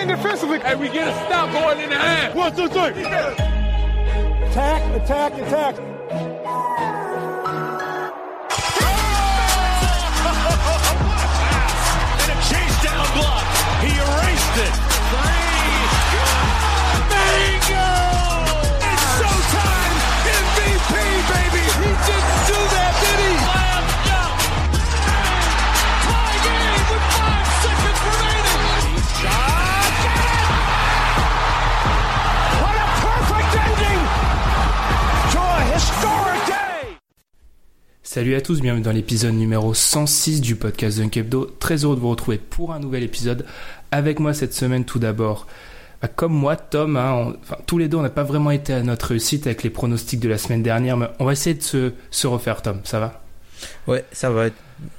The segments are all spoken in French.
In defensively. Hey, we get a stop going in the half. One, two, three. Attack, attack, attack. Salut à tous, bienvenue dans l'épisode numéro 106 du podcast Dunk Hebdo. Très heureux de vous retrouver pour un nouvel épisode. Avec moi cette semaine, tout d'abord, bah, comme moi, Tom, hein, on- enfin, tous les deux, on n'a pas vraiment été à notre réussite avec les pronostics de la semaine dernière, mais on va essayer de se, se refaire, Tom. Ça va? Ouais, ça va.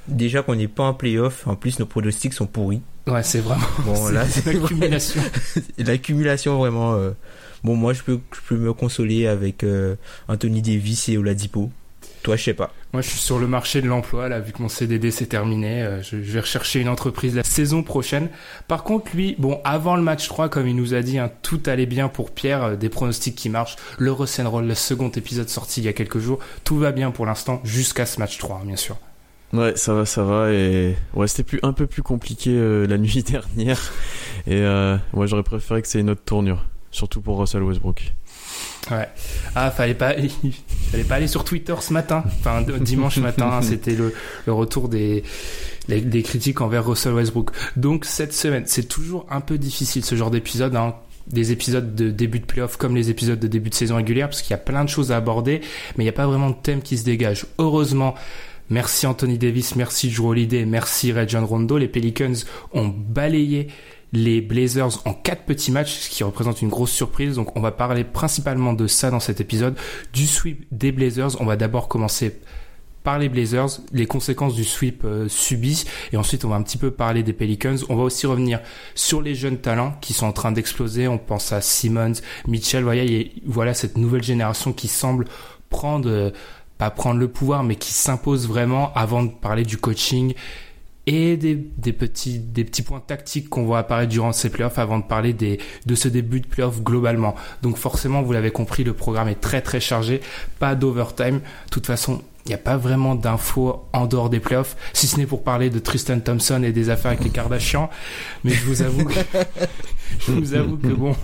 Déjà qu'on n'est pas en playoff, en plus nos pronostics sont pourris. Ouais, c'est vraiment. Bon, là, c'est accumulation. L'accumulation vraiment. euh, Bon, moi je peux, je peux me consoler avec euh, Anthony Davis et Oladipo. Toi, je sais pas. Moi, je suis sur le marché de l'emploi, là, vu que mon CDD s'est terminé. euh, je, vais rechercher une entreprise la saison prochaine. Par contre, lui, bon, avant le match 3, comme il nous a dit, hein, tout allait bien pour Pierre, euh, des pronostics qui marchent. Le Roll, le second épisode sorti il y a quelques jours. Tout va bien pour l'instant, jusqu'à ce match 3, hein, bien sûr. Ouais, ça va, ça va. Et ouais, c'était plus, un peu plus compliqué euh, la nuit dernière. Et ouais, j'aurais préféré que c'est une autre tournure. Surtout pour Russell Westbrook. Ouais. Ah, fallait pas, fallait pas aller sur Twitter ce matin. Enfin, dimanche matin, hein, c'était le, le retour des, les- des critiques envers Russell Westbrook. Donc, cette semaine, c'est toujours un peu difficile ce genre d'épisode, hein. Des épisodes de début de playoff comme les épisodes de début de saison régulière, parce qu'il y a plein de choses à aborder, mais il n'y a pas vraiment de thème qui se dégage. Heureusement, merci Anthony Davis, merci Drew Holiday, merci Rajon Rondo. Les Pelicans ont balayé les Blazers en quatre petits matchs, ce qui représente une grosse surprise. Donc on va parler principalement de ça dans cet épisode, du sweep des Blazers. On va d'abord commencer par les Blazers, les conséquences du sweep euh, subi, et ensuite on va un petit peu parler des Pelicans. On va aussi revenir sur les jeunes talents qui sont en train d'exploser. On pense à Simmons, Mitchell, voilà, voilà cette nouvelle génération qui semble prendre, euh, pas prendre le pouvoir, mais qui s'impose vraiment avant de parler du coaching et des, petits des petits points tactiques qu'on voit apparaître durant ces playoffs avant de parler de ce début de playoffs globalement. Donc forcément, vous l'avez compris, le programme est très très chargé, pas d'overtime. De toute façon, il n'y a pas vraiment d'infos en dehors des playoffs, si ce n'est pour parler de Tristan Thompson et des affaires avec les Kardashians. Mais je vous avoue, que, je vous avoue que bon,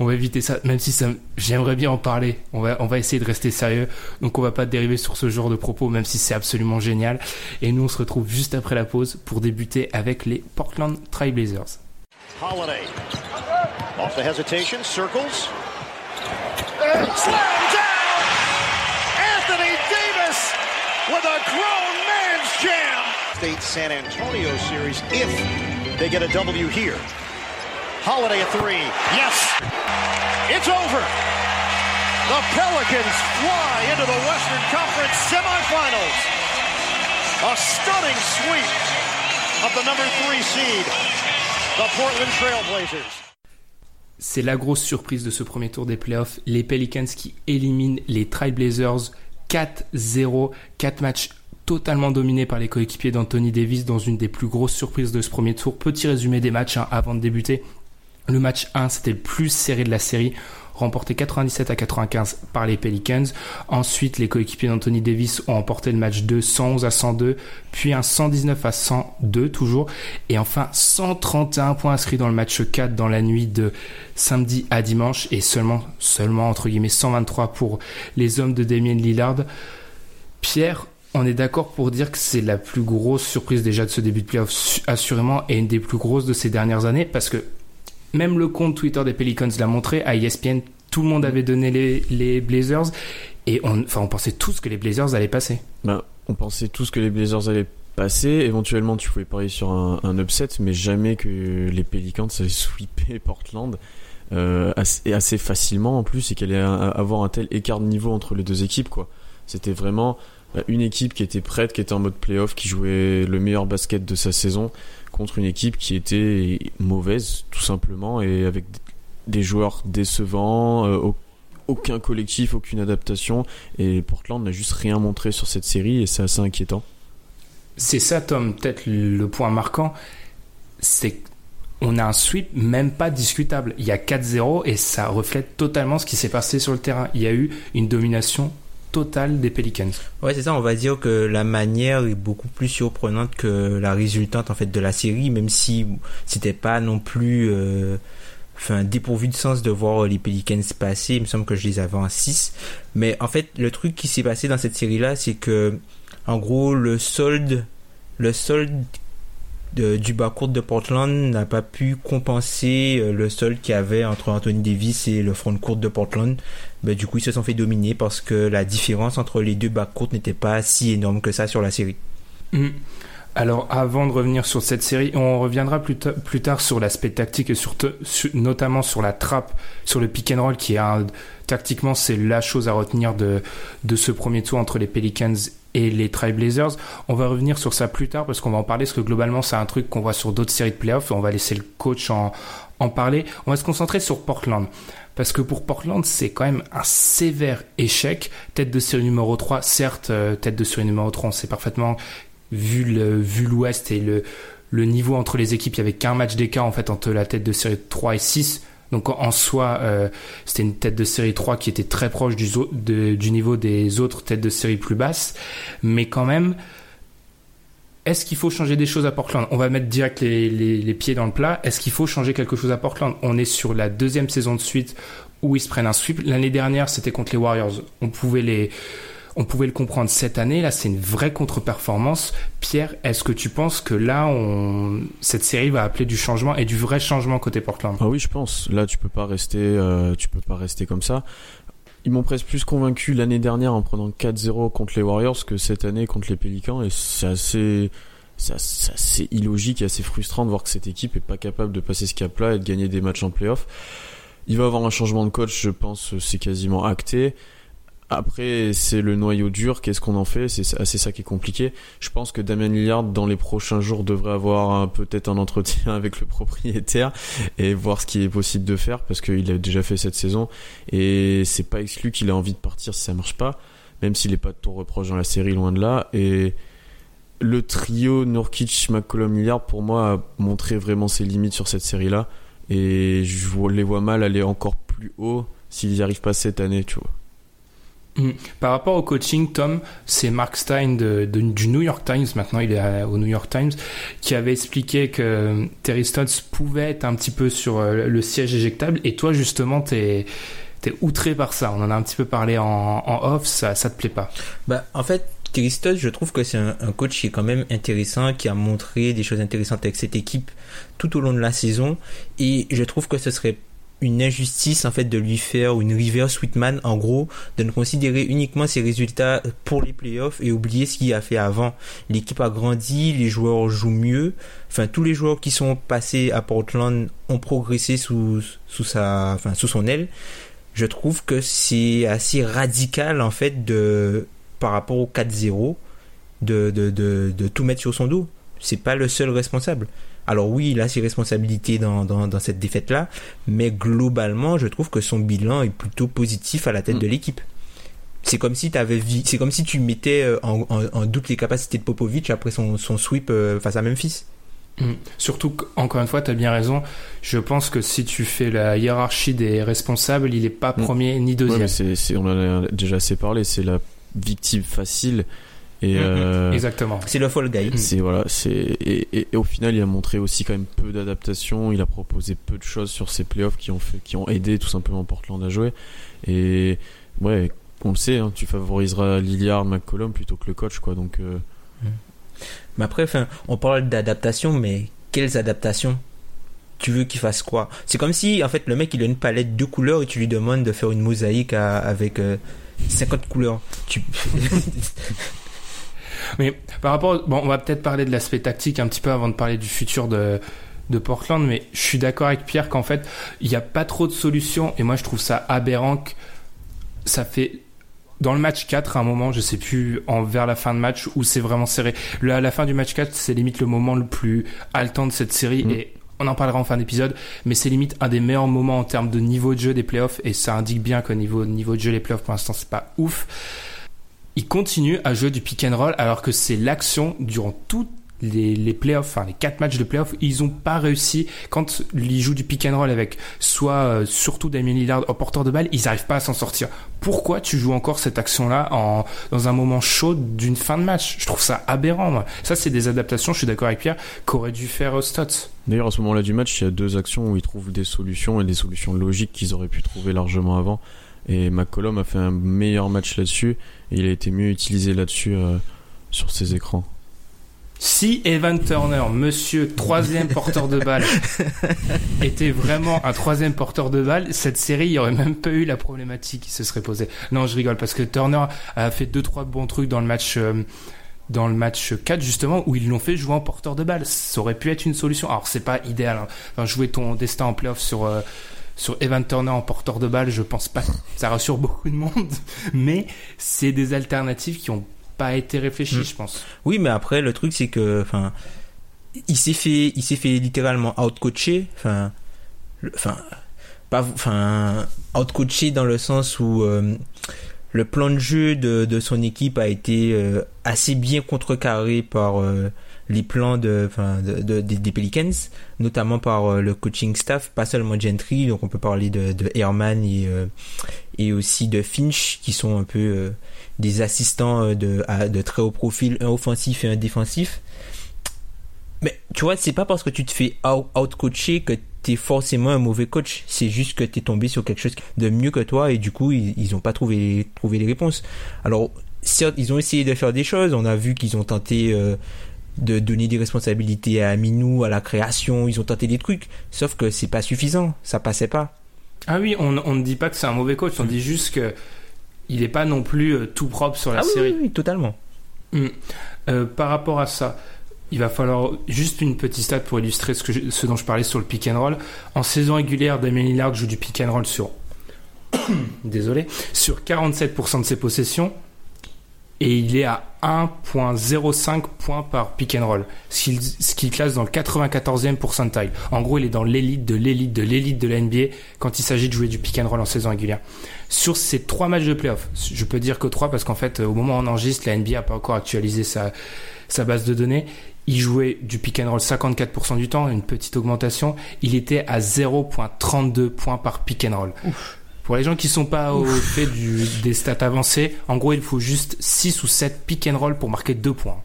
on va éviter ça, même si ça, j'aimerais bien en parler. On va, on va essayer de rester sérieux. Donc on va pas dériver sur ce genre de propos, même si c'est absolument génial. Et nous, on se retrouve juste après la pause pour débuter avec les Portland Trail Blazers. Holiday. Off the hesitation, circles. Slam State San Antonio series if they get a W here. Holiday a three. Yes! It's over. The Pelicans fly into the Western Conference semifinals. A stunning sweep of the number three seed, the Portland Trailblazers. C'est la grosse surprise de ce premier tour des playoffs. Les Pelicans qui éliminent les Trailblazers 4-0. 4 matchs totalement dominés par les coéquipiers d'Anthony Davis dans une des plus grosses surprises de ce premier tour. Petit résumé des matchs hein, avant de débuter. Le match 1, c'était le plus serré de la série, remporté 97 à 95 par les Pelicans. Ensuite, les coéquipiers d'Anthony Davis ont remporté le match 2 111 à 102, puis un 119 à 102 toujours, et enfin 131 points inscrits dans le match 4 dans la nuit de samedi à dimanche, et seulement, seulement entre guillemets 123 pour les hommes de Damien Lillard. Pierre, on est d'accord pour dire que c'est la plus grosse surprise déjà de ce début de playoff, su- assurément, et une des plus grosses de ces dernières années, parce que même le compte Twitter des Pelicans l'a montré, à ESPN, tout le monde avait donné les, Blazers, et on, on pensait tous que les Blazers allaient passer. Ben, on pensait tous que les Blazers allaient passer. Éventuellement, tu pouvais parier sur un, upset, mais jamais que les Pelicans allaient sweeper Portland. Euh, assez, assez facilement en plus, et qu'elle allait avoir un tel écart de niveau entre les deux équipes. quoi. C'était vraiment une équipe qui était prête, qui était en mode playoff, qui jouait le meilleur basket de sa saison, contre une équipe qui était mauvaise, tout simplement, et avec des joueurs décevants, euh, au- aucun collectif, aucune adaptation, et Portland n'a juste rien montré sur cette série, et c'est assez inquiétant. C'est ça, Tom, peut-être le point marquant, c'est qu'on a un sweep même pas discutable. Il y a 4-0 et ça reflète totalement ce qui s'est passé sur le terrain. Il y a eu une domination totale des Pelicans. Ouais, c'est ça, on va dire que la manière est beaucoup plus surprenante que la résultante en fait de la série, même si c'était pas non plus euh, dépourvu de sens de voir les Pelicans passer, il me semble que je les avais en 6. Mais en fait, le truc qui s'est passé dans cette série là, c'est que en gros, le solde le solde du bas court de Portland n'a pas pu compenser euh, le solde qu'il y avait entre Anthony Davis et le front court de Portland. Ben, du coup, ils se sont fait dominer parce que la différence entre les deux bas courtes n'était pas si énorme que ça sur la série. Hmm. Alors, avant de revenir sur cette série, on reviendra plus, plus tard sur l'aspect tactique et sur- notamment sur la trappe, sur le pick and roll, qui est un, tactiquement, c'est la chose à retenir de, de ce premier tour entre les Pelicans et les Trailblazers. On va revenir sur ça plus tard parce qu'on va en parler, parce que globalement, c'est un truc qu'on voit sur d'autres séries de playoffs on va laisser le coach en, en parler. On va se concentrer sur Portland. Parce que pour Portland, c'est quand même un sévère échec. Tête de série numéro 3, certes, euh, tête de série numéro 3, on sait parfaitement vu le vu l'Ouest et le le niveau entre les équipes, il y avait qu'un match d'écart en fait entre la tête de série 3 et 6. Donc en- soi, euh, c'était une tête de série 3 qui était très proche du, niveau des autres têtes de série plus basses. Mais quand même, est-ce qu'il faut changer des choses à Portland? On va mettre direct les pieds dans le plat. Est-ce qu'il faut changer quelque chose à Portland? On est sur la deuxième saison de suite où ils se prennent un sweep. L'année dernière, c'était contre les Warriors. On pouvait les on pouvait le comprendre cette année. Là, c'est une vraie contre-performance. Pierre, est-ce que tu penses que là, on... cette série va appeler du changement et du vrai changement côté Portland? Ah oui, je pense. Là, tu peux pas rester, euh, tu peux pas rester comme ça. Ils m'ont presque plus convaincu l'année dernière en prenant 4-0 contre les Warriors que cette année contre les Pélicans et c'est assez, c'est illogique et assez frustrant de voir que cette équipe est pas capable de passer ce cap-là et de gagner des matchs en playoff. Il va avoir un changement de coach, je pense, c'est quasiment acté. Après, c'est le noyau dur. Qu'est-ce qu'on en fait? C'est c'est ça qui est compliqué. Je pense que Damien Lillard, dans les prochains jours, devrait avoir peut-être un entretien avec le propriétaire et voir ce qui est possible de faire parce qu'il a déjà fait cette saison et c'est pas exclu qu'il ait envie de partir si ça marche pas, même s'il est pas de tout reproche dans la série, loin de là. Et le trio Nurkic, McCollum, Lillard, pour moi, a montré vraiment ses limites sur cette série-là et je les vois mal aller encore plus haut s'ils y arrivent pas cette année, tu vois. Mm. Par rapport au coaching, Tom, c'est Mark Stein du New York Times, maintenant il est au New York Times, qui avait expliqué que Terry Stotts pouvait être un petit peu sur euh, le siège éjectable. Et toi, justement, t'es es outré par ça. On en a un petit peu parlé en, en off, ça, ça te plaît pas. Bah, en fait, Terry Stotts, je trouve que c'est un, un coach qui est quand même intéressant, qui a montré des choses intéressantes avec cette équipe tout au long de la saison. Et je trouve que ce serait une injustice en fait de lui faire une reverse Whitman en gros de ne considérer uniquement ses résultats pour les playoffs et oublier ce qu'il a fait avant. L'équipe a grandi les joueurs jouent mieux. Enfin tous les joueurs qui sont passés à Portland ont progressé sous sous sa enfin sous son aile. Je trouve que c'est assez radical en fait de par rapport au 4-0 de, de, de, de tout mettre sur son dos. C'est pas le seul responsable alors oui, il a ses responsabilités dans, dans, dans cette défaite-là, mais globalement, je trouve que son bilan est plutôt positif à la tête Mm. de l'équipe. C'est comme si t'avais vi- c'est comme si tu mettais euh, en, en, en doute les capacités de Popovic après son, son sweep euh, face à Memphis. Mm. Surtout, encore une fois, tu as bien raison. Je pense que si tu fais la hiérarchie des responsables, il est pas Mm. premier ni Ouais, deuxième. on en a déjà assez parlé, c'est la victime facile. Et Mm, mm. euh, Exactement. C'est le fall guy. c'est voilà, c'est et, et- et au final, il a montré aussi quand même peu d'adaptation. Il a proposé peu de choses sur ses playoffs qui ont fait, qui ont aidé tout simplement Portland à jouer. Et ouais, on le sait, hein, tu favoriseras Lillard, McCollum plutôt que le coach, quoi. Donc euh, Mais après, enfin, on parle d'adaptation, mais quelles adaptations tu veux qu'il fasse quoi? C'est comme si, en fait, le mec, il a une palette de couleurs et tu lui demandes de faire une mosaïque à- avec euh, 50 couleurs. Tu... Mais par rapport, bon, on va peut-être parler de l'aspect tactique un petit peu avant de parler du futur de de Portland, mais je suis d'accord avec Pierre qu'en fait, il n'y a pas trop de solutions et moi je trouve ça aberrant que ça fait dans le match 4 à un moment, je sais plus, en vers la fin de match où c'est vraiment serré. À la fin du match 4, c'est limite le moment le plus haletant de cette série Mm. et on en parlera en fin d'épisode, mais c'est limite un des meilleurs moments en termes de niveau de jeu des playoffs et ça indique bien qu'au niveau, niveau de jeu les playoffs pour l'instant c'est pas ouf. Il continue à jouer du pick and roll alors que c'est l'action durant toutes les, playoffs, enfin les quatre matchs de playoffs, ils ont pas réussi quand ils jouent du pick and roll avec soit euh, surtout Damien Lillard au porteur de balle, ils arrivent pas à s'en sortir. Pourquoi tu joues encore cette action-là en dans un moment chaud d'une fin de match? Je trouve ça aberrant. Ça c'est des adaptations, je suis d'accord avec Pierre, qu'aurait dû faire euh, Stotts. D'ailleurs, à ce moment-là du match, il y a deux actions où ils trouvent des solutions et des solutions logiques qu'ils auraient pu trouver largement avant. Et McCollum a fait un meilleur match là-dessus il a été mieux utilisé là-dessus euh, sur ses écrans. Si Evan Turner, monsieur troisième porteur de balle, était vraiment un troisième porteur de balle, cette série, il n'y aurait même pas eu la problématique qui se serait posée. Non, je rigole parce que Turner a fait deux trois bons trucs dans le match. euh, dans le match 4 justement où ils l'ont fait jouer en porteur de balle ça aurait pu être une solution alors c'est pas idéal hein. enfin, jouer ton destin en playoff sur euh, sur Evan Turner en porteur de balle je pense pas que ça rassure beaucoup de monde mais c'est des alternatives qui ont pas été réfléchies Mm. je pense Oui, mais après, le truc, c'est que, enfin, il s'est fait, il s'est fait littéralement outcoacher, enfin, enfin, pas, enfin, outcoacher dans le sens où euh, le plan de jeu de, de son équipe a été euh, assez bien contrecarré par euh, les plans de, des- Pelicans, notamment par euh, le coaching staff, pas seulement Gentry, donc on peut parler de, de Herman et, euh, et aussi de Finch, qui sont un peu euh, des assistants de, de très haut profil, un offensif et un défensif. Mais tu vois, c'est pas parce que tu te fais out- out-coacher que t'es forcément un mauvais coach. C'est juste que t'es tombé sur quelque chose de mieux que toi et du coup, ils, ils ont pas trouvé, trouvé les réponses. Alors, certes, ils ont essayé de faire des choses. On a vu qu'ils ont tenté de donner des responsabilités à Aminou, à la création. Ils ont tenté des trucs. Sauf que c'est pas suffisant. Ça passait pas. Ah oui, on, on ne dit pas que c'est un mauvais coach, on dit juste que il n'est pas non plus euh, tout propre sur la ah série. oui, oui, totalement. Mm. Euh, par rapport à ça, il va falloir juste une petite stat pour illustrer ce, que je- ce dont je parlais sur le pick and roll. En saison régulière, Damien Lillard joue du pick and roll sur désolé sur 47% de ses possessions et il est à 1.05 points par pick and roll, ce qui, ce qui le classe dans le 94e pourcentile. En gros, il est dans l'élite de l'élite de l'élite de la NBA quand il s'agit de jouer du pick and roll en saison régulière. Sur ces trois matchs de playoff, je peux dire que trois parce qu'en fait, au moment où on enregistre, la NBA a pas encore actualisé sa, sa base de données. Il jouait du pick and roll 54% du temps, une petite augmentation. Il était à 0.32 points par pick and roll. Pour les gens qui sont pas au fait du, des stats avancées, en gros, il faut juste 6 ou 7 pick and roll pour marquer 2 points.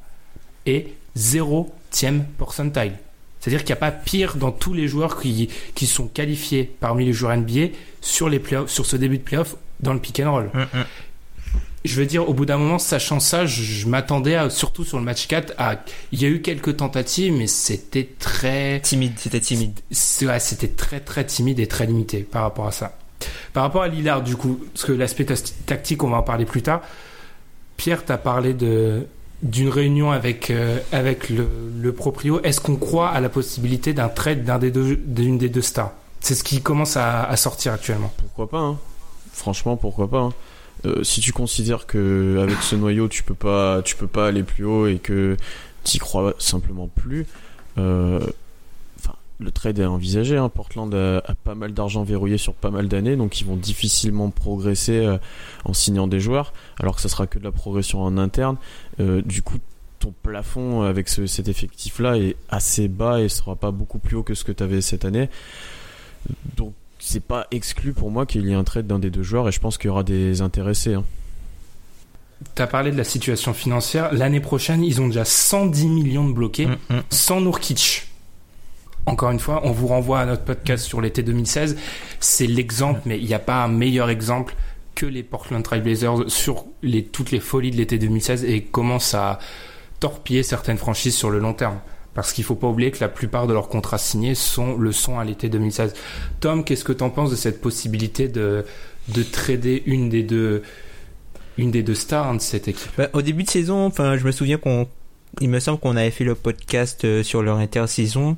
Et 0 tième percentile. C'est-à-dire qu'il n'y a pas pire dans tous les joueurs qui, qui sont qualifiés parmi les joueurs NBA sur, les playoffs, sur ce début de playoff dans le pick and roll. Je veux dire, au bout d'un moment, sachant ça, je, je m'attendais, à- surtout sur le match 4, à... Il y a eu quelques tentatives, mais c'était très... Timide, c'était timide. Ouais, c'était très très timide et très limité par rapport à ça. Par rapport à Lillard, du coup, parce que l'aspect tactique, on va en parler plus tard. Pierre, t'as parlé de d'une réunion avec euh, avec le, proprio. Est-ce qu'on croit à la possibilité d'un trade d'un des deux d'une des deux stars? C'est ce qui commence à, sortir actuellement. Pourquoi pas hein Franchement, pourquoi pas hein Euh, Si tu considères que avec ce noyau, tu peux pas, tu peux pas aller plus haut et que t'y crois simplement plus, euh, le trade est envisagé. Hein. Portland a, a pas mal d'argent verrouillé sur pas mal d'années, donc ils vont difficilement progresser euh, en signant des joueurs, alors que ça sera que de la progression en interne. Euh, du coup, ton plafond avec ce- cet effectif-là est assez bas et sera pas beaucoup plus haut que ce que tu avais cette année. Donc c'est pas exclu pour moi qu'il y ait un trade d'un des deux joueurs et je pense qu'il y aura des intéressés. hein. T'as parlé de la situation financière. L'année prochaine, ils ont déjà 110 millions de bloqués. Mm, mm. sans Nourkic. Encore une fois, on vous renvoie à notre podcast sur l'été 2016. C'est l'exemple, mais il n'y a pas un meilleur exemple que les Portland Trail Blazers sur toutes les folies de l'été 2016 et comment ça a torpillé certaines franchises sur le long terme. Parce qu'il faut pas oublier que la plupart de leurs contrats signés sont, le sont à l'été 2016. Tom, qu'est-ce que tu en penses de cette possibilité de, de trader une des deux, une des deux stars hein, de cette équipe? Bah, au début de saison, enfin, je me souviens qu'on, il me semble qu'on avait fait le podcast euh, sur leur intersaison.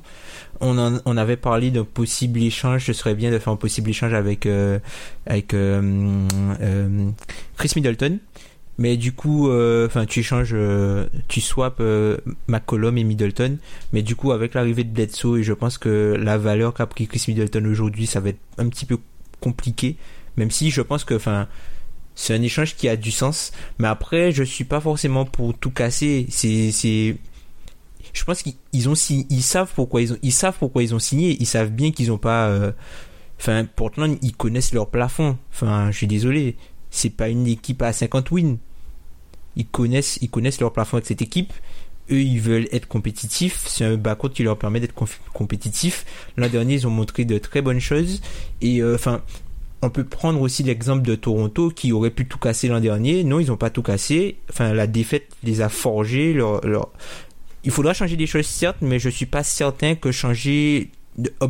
On, en- on avait parlé d'un possible échange. Ce serait bien de faire un possible échange avec euh, avec euh, euh, Chris Middleton. Mais du coup, euh, enfin, tu échanges, tu swaps McCollum et Middleton. Mais du coup, avec l'arrivée de Bledsoe, et je pense que la valeur qu'a pris Chris Middleton aujourd'hui, ça va être un petit peu compliqué. Même si je pense que, enfin, c'est un échange qui a du sens. Mais après, je suis pas forcément pour tout casser. C'est, je pense qu'ils ils ont signé, ils savent pourquoi ils ont, signé. Ils savent bien qu'ils ont pas, euh, enfin, Portland, ils connaissent leur plafond. Enfin, je suis désolé. C'est pas une équipe à 50 wins. Ils connaissent, ils connaissent leur plafond avec cette équipe. Eux, ils veulent être compétitifs. C'est un backcourt qui leur permet d'être compétitifs. L'an dernier, ils ont montré de très bonnes choses. Et, euh, enfin, on peut prendre aussi l'exemple de Toronto qui aurait pu tout casser l'an dernier. Non, ils n'ont pas tout cassé. Enfin, la défaite les a forgés. Leur, leur... Il faudra changer des choses, certes, mais je suis pas certain que changer,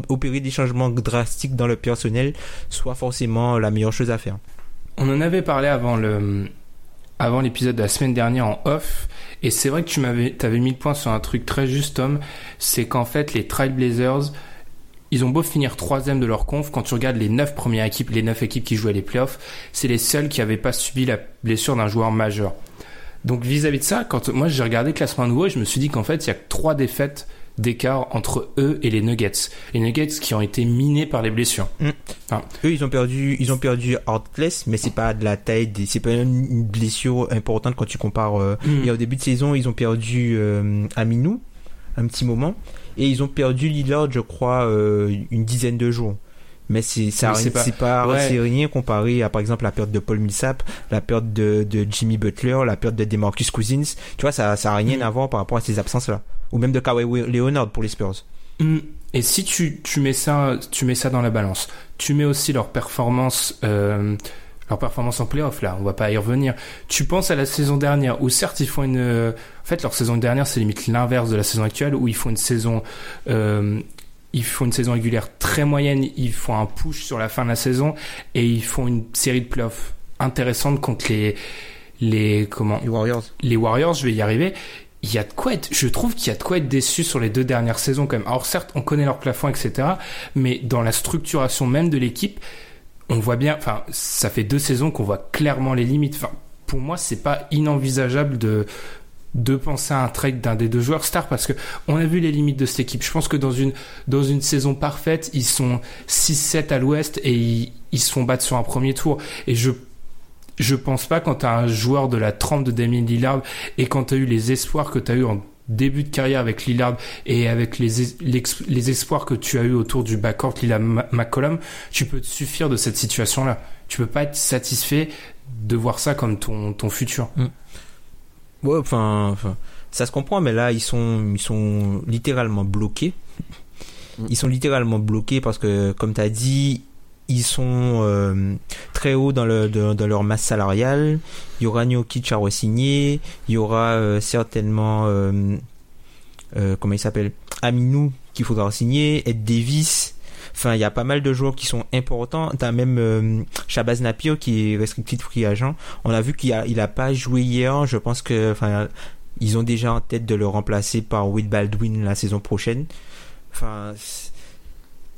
opérer des changements drastiques dans le personnel soit forcément la meilleure chose à faire. On en avait parlé avant le avant l'épisode de la semaine dernière en off et c'est vrai que tu m'avais t'avais mis le point sur un truc très juste Tom, c'est qu'en fait les Trailblazers ils ont beau finir troisième de leur conf, quand tu regardes les neuf premières équipes, les neuf équipes qui jouaient les playoffs, c'est les seuls qui n'avaient pas subi la blessure d'un joueur majeur. Donc vis-à-vis de ça, quand moi j'ai regardé le classement nouveau, je me suis dit qu'en fait il y a que trois défaites d'écart entre eux et les Nuggets. Les Nuggets qui ont été minés par les blessures. Eux, ils ont perdu, ils ont perdu Harkless, mais c'est pas de la taille, c'est pas une une blessure importante quand tu compares. euh, Mm. Et au début de saison, ils ont perdu euh, Aminou, un petit moment, et ils ont perdu Lillard, je crois, euh, une dizaine de jours. Mais c'est ça, c'est pas- pas, ouais. rien comparé à par exemple la perte de Paul Millsap, la perte de, de Jimmy Butler, la perte de DeMarcus Cousins. Tu vois, ça, ça a rien Mm. à voir par rapport à ces absences-là, ou même de Kawhi Leonard pour les Spurs. Hmm. Et si tu, tu mets ça, tu mets ça dans la balance, tu mets aussi leur performance, euh, leur performance en playoff là, on va pas y revenir. Tu penses à la saison dernière où certes ils font une, euh, en fait leur saison dernière c'est limite l'inverse de la saison actuelle où ils font une saison, euh, ils font une saison régulière très moyenne, ils font un push sur la fin de la saison et ils font une série de playoffs intéressante contre les, les comment, Les Warriors. les Warriors, je vais y arriver. Il y a de quoi être, je trouve qu'il y a de quoi être déçu sur les deux dernières saisons quand même. Alors certes, on connaît leur plafond, etc. Mais dans la structuration même de l'équipe, on voit bien, enfin, ça fait deux saisons qu'on voit clairement les limites. Enfin, pour moi, c'est pas inenvisageable de, de penser à un trade d'un des deux joueurs stars parce que on a vu les limites de cette équipe. Je pense que dans une, dans une saison parfaite, ils sont 6-7 à l'ouest et ils, ils se font battre sur un premier tour. Et je, je pense pas quand t'as un joueur de la trempe de Damien Lillard et quand t'as eu les espoirs que t'as eu en début de carrière avec Lillard et avec les, es- les espoirs que tu as eu autour du backcourt Lillard McCollum, tu peux te suffire de cette situation-là. Tu peux pas être satisfait de voir ça comme ton, ton futur. Ouais, enfin, enfin, ça se comprend, mais là, ils sont, ils sont littéralement bloqués. Ils sont littéralement bloqués parce que, comme tu as dit, ils sont euh, très hauts dans, le, dans leur masse salariale. Il y aura Njokic à re-signer. Il y aura euh, certainement, euh, comment il s'appelle? Aminou qu'il faudra signer. Ed Davis. Enfin, il y a pas mal de joueurs qui sont importants. T'as même Shabazz Napier qui est restricted free agent. On a vu qu'il a, il a pas joué hier. Je pense que, enfin, ils ont déjà en tête de le remplacer par Will Baldwin la saison prochaine. Enfin,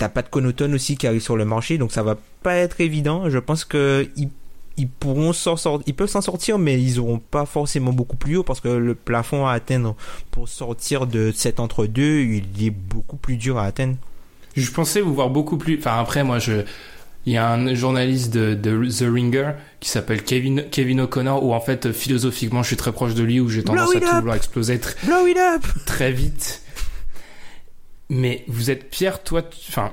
t'as pas de Connaughton aussi qui arrive sur le marché, donc ça va pas être évident. Je pense que ils, ils pourront s'en sortir, ils peuvent s'en sortir, mais ils auront pas forcément beaucoup plus haut parce que le plafond à atteindre pour sortir de cet entre deux, il est beaucoup plus dur à atteindre. Je pensais vous voir beaucoup plus. Enfin, après, moi, je. Il y a un journaliste de, de The Ringer qui s'appelle Kevin, Kevin O'Connor, où en fait, philosophiquement, je suis très proche de lui, où j'ai tendance à vouloir exploser tr- Blow it up! très vite. Mais vous êtes Pierre, toi, enfin,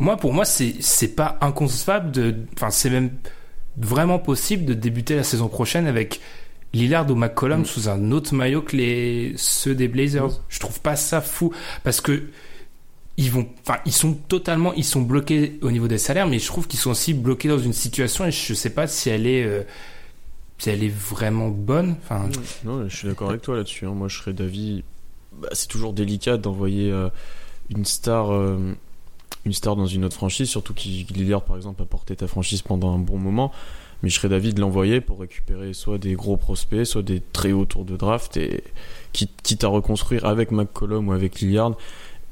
moi, pour moi, c'est c'est pas inconcevable de, enfin, c'est même vraiment possible de débuter la saison prochaine avec Lillard ou McCollum sous un autre maillot que les ceux des Blazers. Je trouve pas ça fou parce que ils vont, enfin, ils sont totalement, ils sont bloqués au niveau des salaires, mais je trouve qu'ils sont aussi bloqués dans une situation et je sais pas si elle est, euh, si elle est vraiment bonne. Enfin, Non, je suis d'accord avec toi là-dessus. hein. Moi, je serais d'avis. Bah, c'est toujours délicat d'envoyer euh, une star, euh, star dans une autre franchise, surtout qui Lillard par exemple a porté ta franchise pendant un bon moment. mais je serais d'avis de l'envoyer pour récupérer soit des gros prospects, soit des très hauts tours de draft et quitte, à reconstruire avec McCollum ou avec Lillard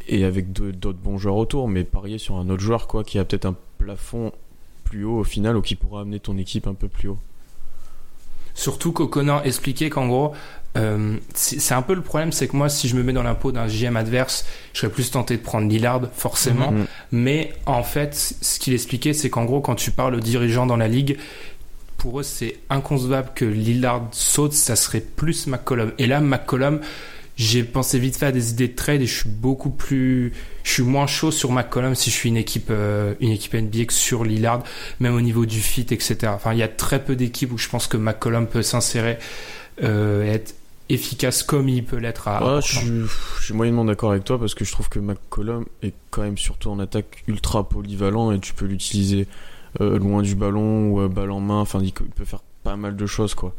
et avec d'autres bons joueurs autour, mais parier sur un autre joueur quoi qui a peut-être un plafond plus haut au final ou qui pourra amener ton équipe un peu plus haut. Surtout qu'O'Connor expliquait qu'en gros, euh, c'est un peu le problème, c'est que moi, si je me mets dans la peau d'un GM adverse, je serais plus tenté de prendre Lillard, forcément. Mhm. Mais en fait, ce qu'il expliquait, c'est qu'en gros, quand tu parles aux dirigeants dans la ligue, pour eux, c'est inconcevable que Lillard saute, ça serait plus McCollum. Et là, McCollum, j'ai pensé vite fait à des idées de trade et je suis beaucoup plus, je suis moins chaud sur McCollum si je suis une équipe, euh, une équipe NBA que sur Lillard, même au niveau du fit, etc. Enfin, il y a très peu d'équipes où je pense que McCollum peut s'insérer euh, et être efficace comme il peut l'être à. Ouais, je, suis- je suis moyennement d'accord avec toi parce que je trouve que McCollum est quand même surtout en attaque ultra polyvalent et tu peux l'utiliser euh, loin du ballon ou à balle en main. Enfin, il peut faire pas mal de choses quoi.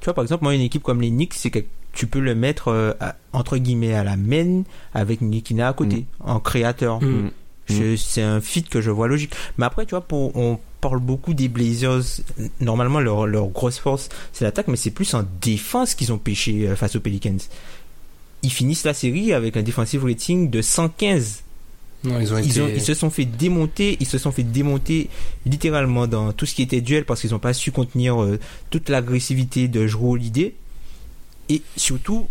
Tu vois, par exemple, moi, une équipe comme les Knicks, c'est tu peux le mettre, euh, à- entre guillemets, à la main avec Nikina à côté, en créateur. Mm. Je- C'est un fit que je vois logique. Mais après, tu vois, pour, on parle beaucoup des Blazers. Normalement, leur, leur grosse force, c'est l'attaque, mais c'est plus en défense qu'ils ont pêché euh, face aux Pelicans. Ils finissent la série avec un defensive rating de 115. Non, ils ont Ils, été. ont- ils se sont fait démonter, ils se sont fait démonter littéralement dans tout ce qui était duel parce qu'ils n'ont pas su contenir euh, toute l'agressivité de Holiday. Et surtout,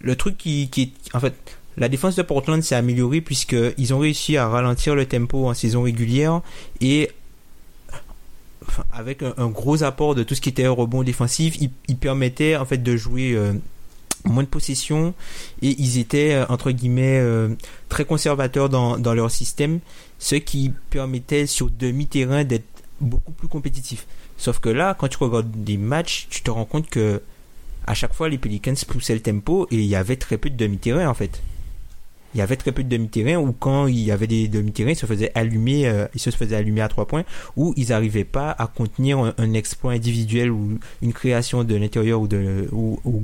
le truc qui, qui en fait, la défense de Portland s'est améliorée puisqu'ils ont réussi à ralentir le tempo en saison régulière et avec un, gros apport de tout ce qui était rebond défensif, ils, ils permettaient en fait de jouer euh, moins de possession et ils étaient euh, entre guillemets euh, très conservateurs dans, dans leur système, ce qui permettait sur demi-terrain d'être beaucoup plus compétitif. Sauf que là, quand tu regardes des matchs, tu te rends compte que à chaque fois les Pelicans poussaient le tempo et il y avait très peu de demi-terrain en fait. Il y avait très peu de demi-terrain ou quand il y avait des demi-terrains, ils se faisaient allumer, euh, ils se faisaient allumer à trois points ou ils n'arrivaient pas à contenir un, exploit individuel ou une création de l'intérieur ou,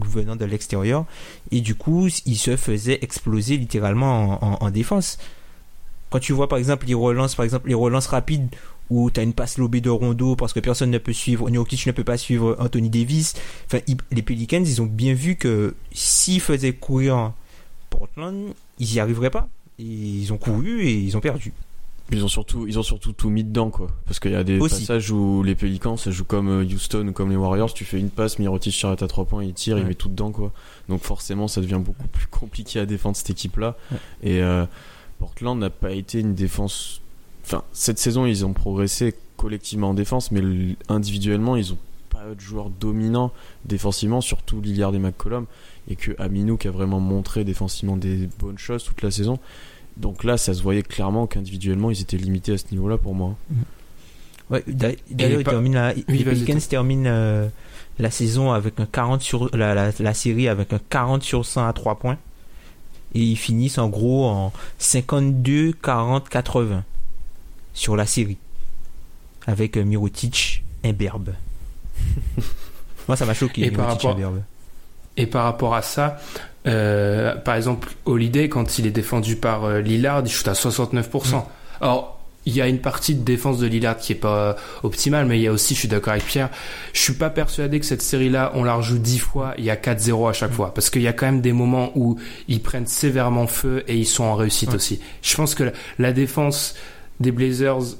venant de l'extérieur. Et du coup, ils se faisaient exploser littéralement en, en- en défense. Quand tu vois par exemple les relances, par exemple les relances rapides où tu as une passe lobée de Rondo parce que personne ne peut suivre, Nurkic ne peut pas suivre Anthony Davis. Enfin, ils- les Pelicans, ils ont bien vu que s'ils faisaient courir Portland, ils y arriveraient pas. Et ils ont couru et ils ont perdu. Ils ont surtout, ils ont surtout tout mis dedans, quoi. Parce qu'il y a des Aussi. passages où les Pelicans, ça joue comme euh, Houston ou comme les Warriors. Tu fais une passe, Mirotic s'arrête à 3 points, il tire, il met tout dedans, quoi. Donc forcément, ça devient beaucoup plus compliqué à défendre cette équipe-là. Ouais. Et euh, Portland n'a pas été une défense. Enfin, cette saison, ils ont progressé collectivement en défense, mais individuellement, ils ont pas de joueurs dominants défensivement, surtout Lillard et McCollum, et que Aminou qui a vraiment montré défensivement des bonnes choses toute la saison. Donc là, ça se voyait clairement qu'individuellement, ils étaient limités à ce niveau-là pour moi. Ouais, d'a- d'ailleurs, ils pas- terminent la- les Pelicans terminent euh, la saison avec un 40 sur la, la, la série avec un 40 sur 100 à 3 points et ils finissent en gros en 52 40 80 sur la série avec euh, Mirotic imberbe. Moi ça m'a choqué Et par rapport-. Et par rapport à ça, euh, par exemple, Holiday, quand il est défendu par euh, Lillard, il shoot à 69%. Alors, il y a une partie de défense de Lillard qui est pas optimale, mais il y a aussi, je suis d'accord avec Pierre, je suis pas persuadé que cette série-là, on la rejoue 10 fois, il y a 4-0 à chaque fois. Parce qu'il y a quand même des moments où ils prennent sévèrement feu et ils sont en réussite Ouais. aussi. Je pense que la, la défense des Blazers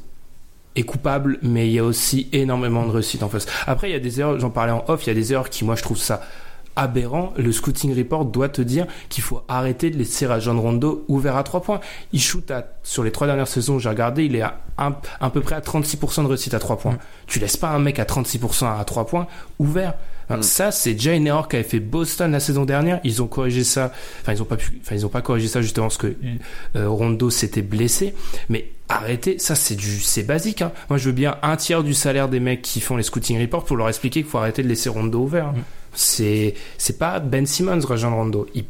est coupable, mais il y a aussi énormément de réussite en face. Après, il y a des erreurs, j'en parlais en off, il y a des erreurs qui, moi, je trouve ça aberrant. Le scouting report doit te dire qu'il faut arrêter de laisser Rajon Rondo ouvert à 3 points. Il shoot à, sur les trois dernières saisons, j'ai regardé, il est à, un, à peu près à 36% de réussite à 3 points. Tu laisses pas un mec à 36% à 3 points ouvert. Enfin, Mm. Ça, c'est déjà une erreur qu'avait fait Boston la saison dernière. Ils ont corrigé ça. Enfin, ils ont pas pu. Enfin, ils ont pas corrigé ça justement parce que euh, Rondo s'était blessé. Mais arrêtez, ça c'est du, c'est basique. Hein. Moi, je veux bien un tiers du salaire des mecs qui font les scouting reports pour leur expliquer qu'il faut arrêter de laisser Rondo ouvert. hein. C'est, c'est pas Ben Simmons, Rajon Rondo. Il,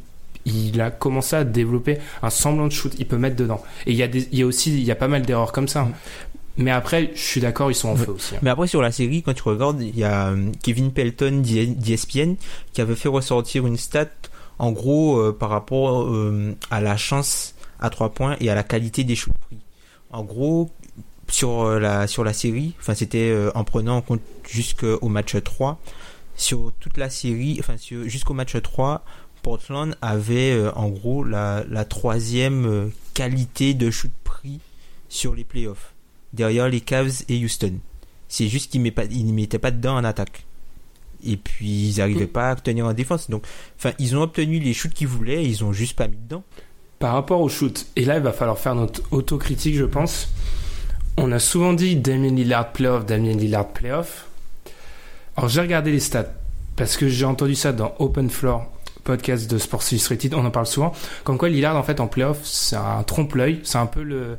il a commencé à développer un semblant de shoot. Il peut mettre dedans. Et il y a des, il y a aussi, il y a pas mal d'erreurs comme ça. Mais après, je suis d'accord, ils sont en feu aussi. hein. Mais après, sur la série, quand tu regardes, il y a euh, Kevin Pelton d'E- d'ESPN qui avait fait ressortir une stat, en gros, euh, par rapport euh, à la chance à 3 points et à la qualité des shoots pris. En gros, sur la sur la série. Enfin, c'était euh, en prenant en compte jusqu'au match 3 sur toute la série. Enfin, sur- jusqu'au match 3, Portland avait en gros la, la troisième qualité de shoot pris sur les playoffs, derrière les Cavs et Houston. C'est juste qu'ils ne mettaient pas dedans en attaque. Et puis ils n'arrivaient pas à tenir en défense. Donc, enfin, ils ont obtenu les shoots qu'ils voulaient, ils ont juste pas mis dedans. Par rapport au shoot, et là il va falloir faire notre autocritique, je pense. On a souvent dit Damien Lillard playoff, Damien Lillard playoff. Alors j'ai regardé les stats parce que j'ai entendu ça dans Open Floor, podcast de Sports Illustrated, on en parle souvent. Comme quoi Lillard en fait en playoff, c'est un trompe-l'œil, c'est un peu le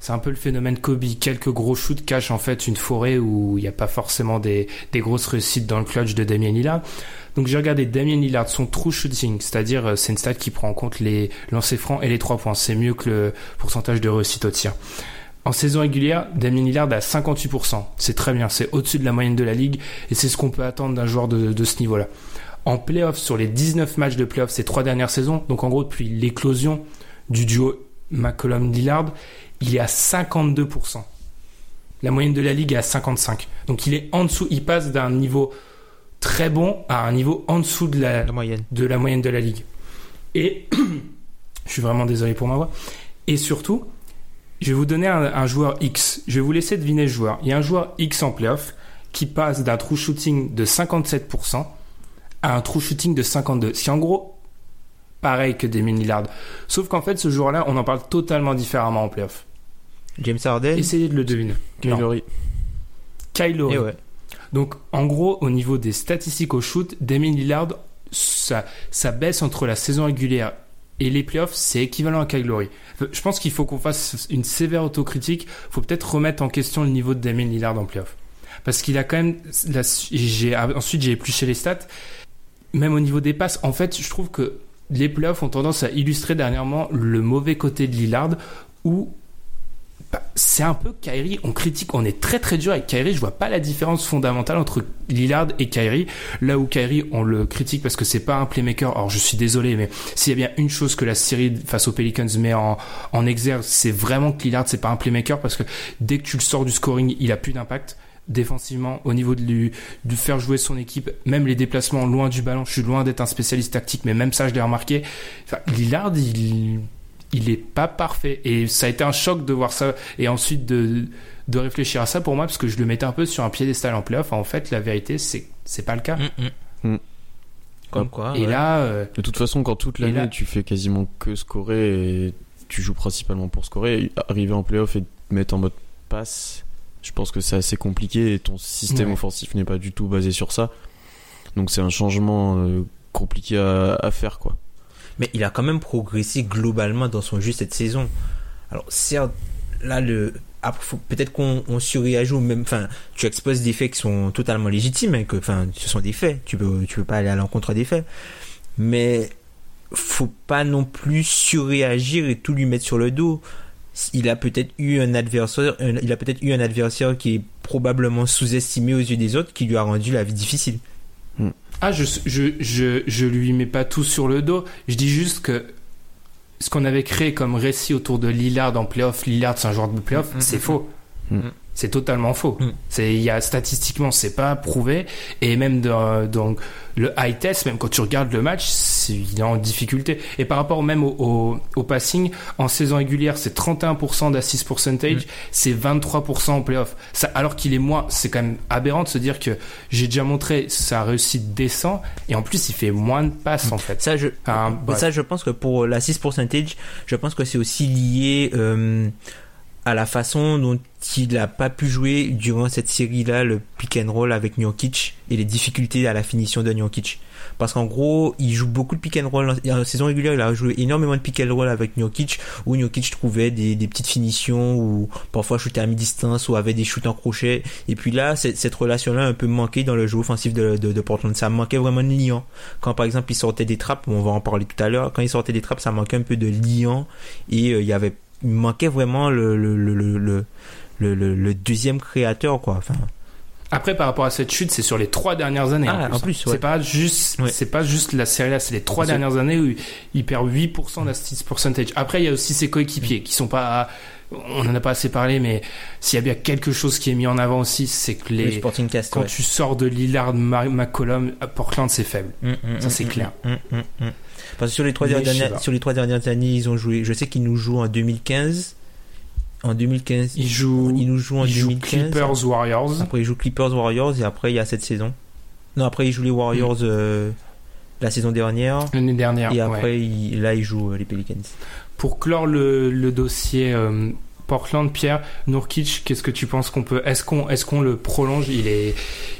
c'est un peu le phénomène Kobe. Quelques gros shoots cachent en fait une forêt où il n'y a pas forcément des, grosses réussites dans le clutch de Damien Lillard. Donc j'ai regardé Damien Lillard, son true shooting, c'est-à-dire euh, c'est une stat qui prend en compte les lancers francs et les trois points. C'est mieux que le pourcentage de réussite au tir. En saison régulière, Damien Lillard a 58%. C'est très bien, c'est au-dessus de la moyenne de la ligue et c'est ce qu'on peut attendre d'un joueur de, de ce niveau-là. En playoff, sur les 19 matchs de playoff ces trois dernières saisons, donc en gros depuis l'éclosion du duo McCollum-Lillard, il est à 52%. La moyenne de la ligue est à 55. Donc il est en dessous, il passe d'un niveau très bon à un niveau en dessous de la, La moyenne. de la moyenne de la ligue. Et je suis vraiment désolé pour ma voix. Et surtout, je vais vous donner un, un joueur X. Je vais vous laisser deviner le joueur. Il y a un joueur X en playoff qui passe d'un true shooting de 57% à un true shooting de 52. C'est en gros pareil que Damien Lillard. Sauf qu'en fait, ce joueur-là, on en parle totalement différemment en playoff. James Harden. Essayez de le deviner. Kyle Lowry. Et ouais. Donc, en gros, au niveau des statistiques au shoot, Damien Lillard, ça, ça baisse entre la saison régulière et les playoffs, c'est équivalent à Kyle Lowry. Je pense qu'il faut qu'on fasse une sévère autocritique. faut peut-être remettre en question le niveau de Damien Lillard en playoff. Parce qu'il a quand même... la- j'ai, ensuite, j'ai épluché les stats. Même au niveau des passes, en fait, je trouve que les playoffs ont tendance à illustrer dernièrement le mauvais côté de Lillard où bah, c'est un peu Kyrie, on critique, on est très très dur avec Kyrie, je vois pas la différence fondamentale entre Lillard et Kyrie, là où Kyrie on le critique parce que c'est pas un playmaker, alors je suis désolé mais s'il y a bien une chose que la série face aux Pelicans met en, en exergue, c'est vraiment que Lillard c'est pas un playmaker parce que dès que tu le sors du scoring, il a plus d'impact. Défensivement au niveau de lui faire jouer son équipe même les déplacements loin du ballon je suis loin d'être un spécialiste tactique mais même ça je l'ai remarqué. Lillard il il est pas parfait et ça a été un choc de voir ça et ensuite de de réfléchir à ça pour moi parce que je le mettais un peu sur un piédestal en playoff en fait la vérité c'est c'est pas le cas Mm, mm. Mm. Comme quoi. et ouais. là euh, De toute façon, quand toute l'année là- tu fais quasiment que scorer et tu joues principalement pour scorer, arriver en playoff et te mettre en mode passe, je pense que c'est assez compliqué et ton système Ouais. offensif n'est pas du tout basé sur ça. Donc c'est un changement euh, compliqué à, à faire quoi. Mais il a quand même progressé globalement dans son jeu cette saison. Alors certes, là le peut-être qu'on on ou même enfin tu exposes des faits qui sont totalement légitimes hein, que enfin ce sont des faits. Tu peux tu peux pas aller à l'encontre des faits. Mais faut pas non plus surréagir et tout lui mettre sur le dos. Il a peut-être eu un adversaire un- il a peut-être eu un adversaire qui est probablement sous-estimé aux yeux des autres qui lui a rendu la vie difficile ah je, je je je lui mets pas tout sur le dos. Je dis juste que ce qu'on avait créé comme récit autour de Lillard en playoff Lillard c'est un joueur de playoff Mm, c'est faux. Mm. C'est totalement faux. Mm. c'est il y a statistiquement c'est pas prouvé. Et même dans, dans le high test même quand tu regardes le match il est en difficulté. Et par rapport même au, au, au passing en saison régulière c'est 31% d'assist percentage Mm. c'est 23% en playoff. Ça alors qu'il est moins c'est quand même aberrant de se dire que j'ai déjà montré sa réussite descend et en plus il fait moins de passes en fait. Ça, je, Enfin, ça, je pense que pour l'assist percentage, je pense que c'est aussi lié euh, à la façon dont il a pas pu jouer durant cette série-là le pick and roll avec Nurkic et les difficultés à la finition de Nurkic. Parce qu'en gros, il joue beaucoup de pick and roll. En, saison régulière, il a joué énormément de pick and roll avec Nurkic, où Nurkic trouvait des, petites finitions, ou parfois shootait à mi-distance, ou avait des shoots en crochet. Et puis là, cette, relation-là un peu manqué dans le jeu offensif de Portland. Ça manquait vraiment de liant. Quand par exemple, il sortait des trappes, on va en parler tout à l'heure, quand il sortait des trappes, ça manquait un peu de liant, et euh, il y avait, il manquait vraiment le, le, le, le, le, deuxième créateur, quoi. Enfin, Après, par rapport à cette chute, c'est sur les trois dernières années. Ah, en plus, en plus, c'est pas juste, Ouais. c'est pas juste la série là, c'est les trois dernières années où il perd 8% d'assist percentage. Après, il y a aussi ses coéquipiers qui sont pas, on en a pas assez parlé, mais s'il y a bien quelque chose qui est mis en avant aussi, c'est que Le les, Sporting Cast. quand ouais. tu sors de Lillard, McCollum, Portland, c'est faible. Mm, mm, Ça, mm, c'est mm, clair. Mm, mm, mm. Parce que sur les trois Mais dernières, pas. sur les trois dernières années, ils ont joué. Je sais qu'ils nous jouent en 2015. En 2015, Il joue, ils nous jouent en il joue 2015. Clippers Warriors. Après, ils jouent Clippers Warriors et après, il y a cette saison. Non, après, ils jouent les Warriors euh, la saison dernière. L'année dernière. Et ouais. après, ils- là, ils jouent euh, les Pelicans. Pour clore le, le dossier euh, Portland, Pierre Nourkic, qu'est-ce que tu penses qu'on peut Est-ce qu'on est-ce qu'on le prolonge? Il est,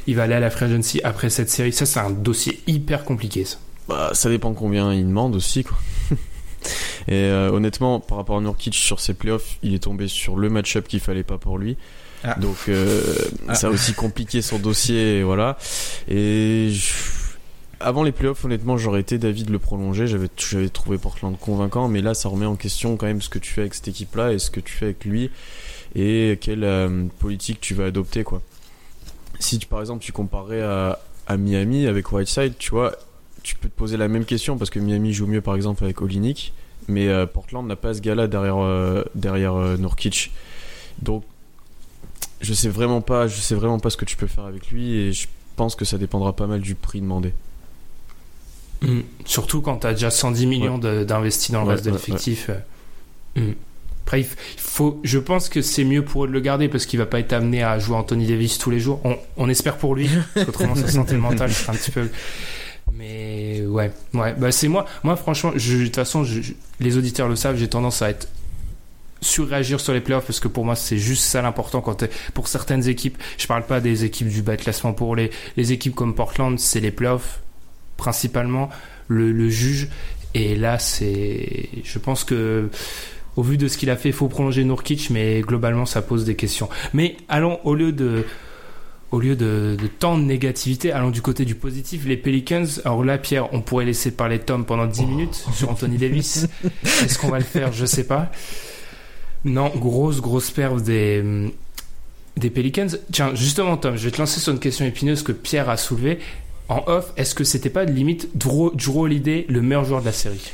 il va aller à la free agency après cette série. Ça, c'est un dossier hyper compliqué. Ça. Bah, ça dépend combien il demande aussi, quoi. Et euh, honnêtement, par rapport à Nurkic sur ses playoffs, il est tombé sur le match-up qu'il fallait pas pour lui. Ah. Donc, euh, Ah. ça a aussi compliqué son dossier, et voilà. Et je- avant les playoffs, honnêtement, j'aurais été d'avis de le prolonger. J'avais, j'avais trouvé Portland convaincant, mais là, ça remet en question quand même ce que tu fais avec cette équipe-là et ce que tu fais avec lui et quelle euh, politique tu vas adopter, quoi. Si tu, par exemple, tu comparais à, à Miami avec Whiteside, tu vois, tu peux te poser la même question parce que Miami joue mieux par exemple avec Olinik, mais euh, Portland n'a pas ce gars-là derrière euh, derrière euh, Nurkic. Donc je sais vraiment pas, je sais vraiment pas ce que tu peux faire avec lui et je pense que ça dépendra pas mal du prix demandé. Mm. Surtout quand tu as déjà 110 millions d'investis dans le Ouais, reste de l'effectif. euh. Mm. Après, il faut, je pense que c'est mieux pour eux de le garder parce qu'il va pas être amené à jouer Anthony Davis tous les jours. On, on espère pour lui, parce qu'autrement sa santé mentale sera un petit peu. Mais ouais, ouais, bah c'est moi. Moi, franchement, de toute façon, les auditeurs le savent, j'ai tendance à être surréagir sur les playoffs parce que pour moi c'est juste ça l'important quand pour certaines équipes. Je parle pas des équipes du bas de classement pour les, les équipes comme Portland c'est les playoffs principalement. Le, le juge et là c'est je pense que au vu de ce qu'il a fait il faut prolonger Nurkic mais globalement ça pose des questions. Mais allons au lieu de au lieu de, de tant de négativité, allons du côté du positif. Les Pelicans, alors là, Pierre, on pourrait laisser parler Tom pendant 10 minutes sur Anthony Davis. Est-ce qu'on va le faire? Je sais pas. Non, grosse, grosse perte des, des Pelicans. Tiens, justement, Tom, je vais te lancer sur une question épineuse que Pierre a soulevée. En off, est-ce que c'était pas limite Drew, Drew Holiday le meilleur joueur de la série?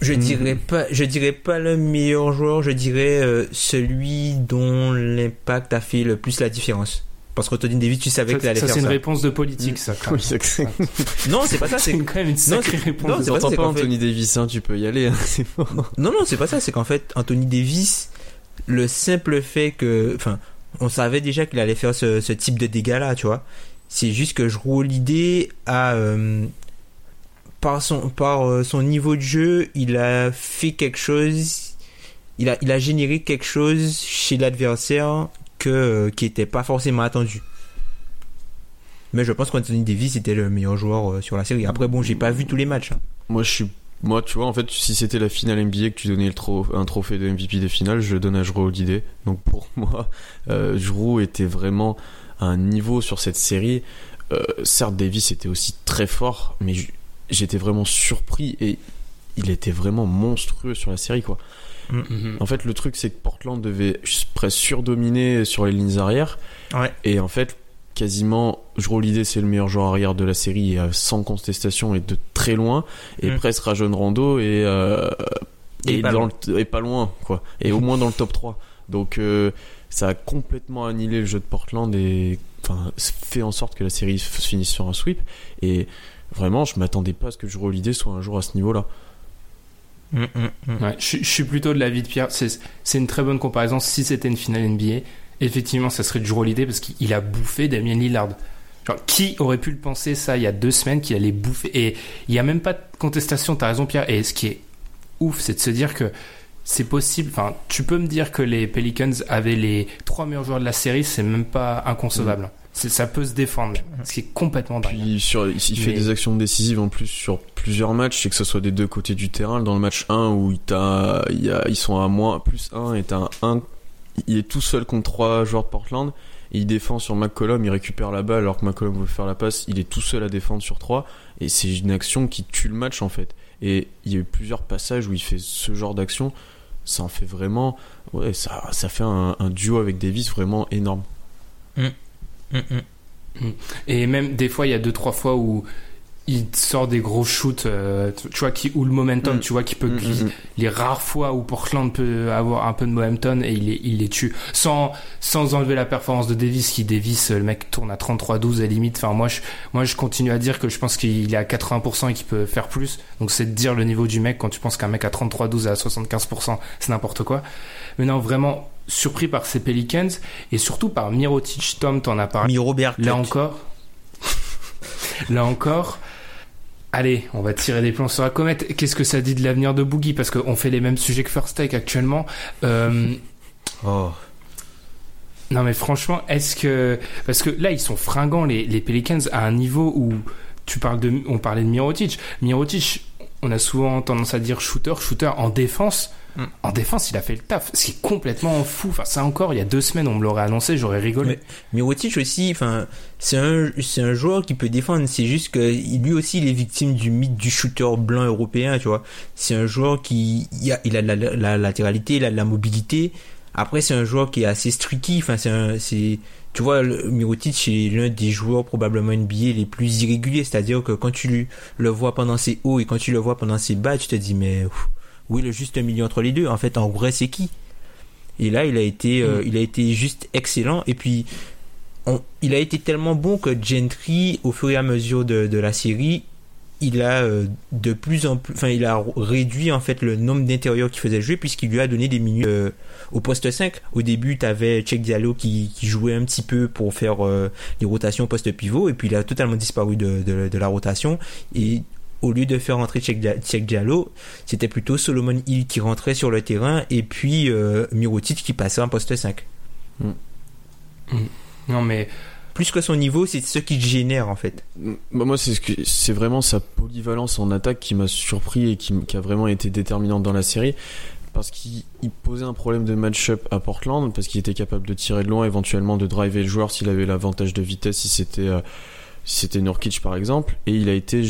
Je Mm. dirais pas, je dirais pas le meilleur joueur, je dirais euh, celui dont l'impact a fait le plus la différence. Parce qu'Anthony Davis, tu savais Ça, qu'il allait ça, faire c'est une ça. réponse de politique, ça. que- Non, c'est pas ça, C'est quand même une sacrée réponse. non, pas ça, Anthony Davis, hein, tu peux y aller. hein. Non, non, c'est pas ça. C'est qu'en fait, Anthony Davis, le simple fait que, enfin, on savait déjà qu'il allait faire ce, ce type de dégâts-là, tu vois. C'est juste que je roule l'idée à, euh, par son, par euh, son niveau de jeu, il a fait quelque chose, il a, il a généré quelque chose chez l'adversaire que, euh, qui était pas forcément attendu. Mais je pense qu'Anthony Davis était le meilleur joueur euh, sur la série. Après, bon, j'ai pas vu tous les matchs. hein. Moi, je suis. Moi, tu vois, en fait, si c'était la finale NBA que tu donnais le un trophée de MVP des finales, je le donne à Jrue Holiday. Donc pour moi, euh, Jrue était vraiment à un niveau sur cette série. Euh, certes, Davis était aussi très fort, mais j'étais vraiment surpris et il était vraiment monstrueux sur la série, quoi. Mhm. En fait, le truc, c'est que Portland devait presque surdominer sur les lignes arrière. Ouais. Et en fait, quasiment, Jrue Holiday, c'est le meilleur joueur arrière de la série, et, euh, sans contestation et de très loin. Et Mm. presque Rajon Rondo et, euh, Et et, pas dans loin. le- et pas loin, quoi. Et au moins dans le top 3. Donc, euh, ça a complètement annihilé le jeu de Portland et enfin, fait en sorte que la série se finisse sur un sweep. Et vraiment, je m'attendais pas à ce que Jrue Holiday soit un jour à ce niveau-là. Mm, mm, mm. Ouais, je, je suis plutôt de l'avis de Pierre. C'est une très bonne comparaison. Si c'était une finale NBA, effectivement, ça serait du Holiday parce qu'il a bouffé Damien Lillard. Genre, qui aurait pu le penser ça il y a deux semaines qu'il allait bouffer? Et il n'y a même pas de contestation. T'as raison, Pierre. Et ce qui est ouf, c'est de se dire que c'est possible. Enfin, tu peux me dire que les Pelicans avaient les trois meilleurs joueurs de la série, c'est même pas inconcevable. Ça peut se défendre, ce qui est complètement dingue. Puis sur, il fait Mais- des actions décisives en plus sur plusieurs matchs, et que ce soit des deux côtés du terrain. Dans le match 1 où il t'a, il y a, ils sont à moins plus 1 et t'as un 1, il est tout seul contre trois joueurs de Portland. Et il défend sur McCollum, il récupère la balle alors que McCollum veut faire la passe. Il est tout seul à défendre sur 3 et c'est une action qui tue le match en fait. Et il y a eu plusieurs passages où il fait ce genre d'action. Ça en fait vraiment, ouais, ça, ça fait un, un duo avec Davis vraiment énorme. Mm, mm. Et même des fois, il y a deux trois fois où il sort des gros shoots, euh, tu vois, qui ou le momentum, Mm. tu vois, qui peut Mm, mm, mm. les rares fois où Portland peut avoir un peu de momentum et il les, il les tue sans sans enlever la performance de Davis qui Davis le mec tourne à 33-12 à limite enfin moi je moi je continue à dire que je pense qu'il est à 80% et qu'il peut faire plus donc c'est de dire le niveau du mec quand tu penses qu'un mec à 33-12 à 75% c'est n'importe quoi mais non vraiment surpris par ces Pelicans et surtout par Mirotic Tom t'en as parlé Miro Là encore, là encore, allez, on va tirer des plans sur la comète. Qu'est-ce que ça dit de l'avenir de Boogie? Parce qu'on fait les mêmes sujets que First Take actuellement. Euh, Oh. non mais franchement, est-ce que... Parce que là, ils sont fringants, les, les Pelicans, à un niveau où... Tu parles de... On parlait de Mirotic. Mirotic, on a souvent tendance à dire shooter, shooter en défense. Mm. En défense, il a fait le taf. Ce qui est complètement fou. Enfin, ça encore, il y a deux semaines, on me l'aurait annoncé, j'aurais rigolé. Mais Mirotic aussi, enfin, c'est un, c'est un joueur qui peut défendre. C'est juste que lui aussi, il est victime du mythe du shooter blanc européen, tu vois. C'est un joueur qui, a, il a la, la- la latéralité, il a de la mobilité. Après, c'est un joueur qui est assez streaky. Enfin, c'est tu vois, Mirotic est l'un des joueurs probablement NBA les plus irréguliers. C'est-à-dire que quand tu le vois pendant ses hauts et quand tu le vois pendant ses bas, tu te dis, mais, où est le juste milieu entre les deux? En fait, en vrai, c'est qui? Et là, il a été, euh, il a été juste excellent. Et puis, on- il a été tellement bon que Gentry, au fur et à mesure de, de la série, il a euh, de plus en plus, enfin, il a réduit en fait le nombre d'intérieurs qu'il faisait jouer puisqu'il lui a donné des minutes euh, au poste 5. Au début, tu avais Cheikh Diallo qui, qui jouait un petit peu pour faire euh, les rotations au poste pivot et puis il a totalement disparu de, de, de la rotation et au lieu de faire Dia- Cheikh Diallo, c'était plutôt Solomon Hill qui rentrait sur le terrain et puis euh, Mirotic qui passait en poste 5. Non mais... Plus que son niveau, c'est ce qui génère en fait. Bah, moi, c'est ce vraiment sa polyvalence en attaque qui m'a surpris et qui, a vraiment été déterminante dans la série. Parce qu'il il posait un problème de match-up à Portland, parce qu'il était capable de tirer de loin, éventuellement de driver le joueur s'il avait l'avantage de vitesse, si c'était euh, si c'était Nurkic par exemple. Et il a été,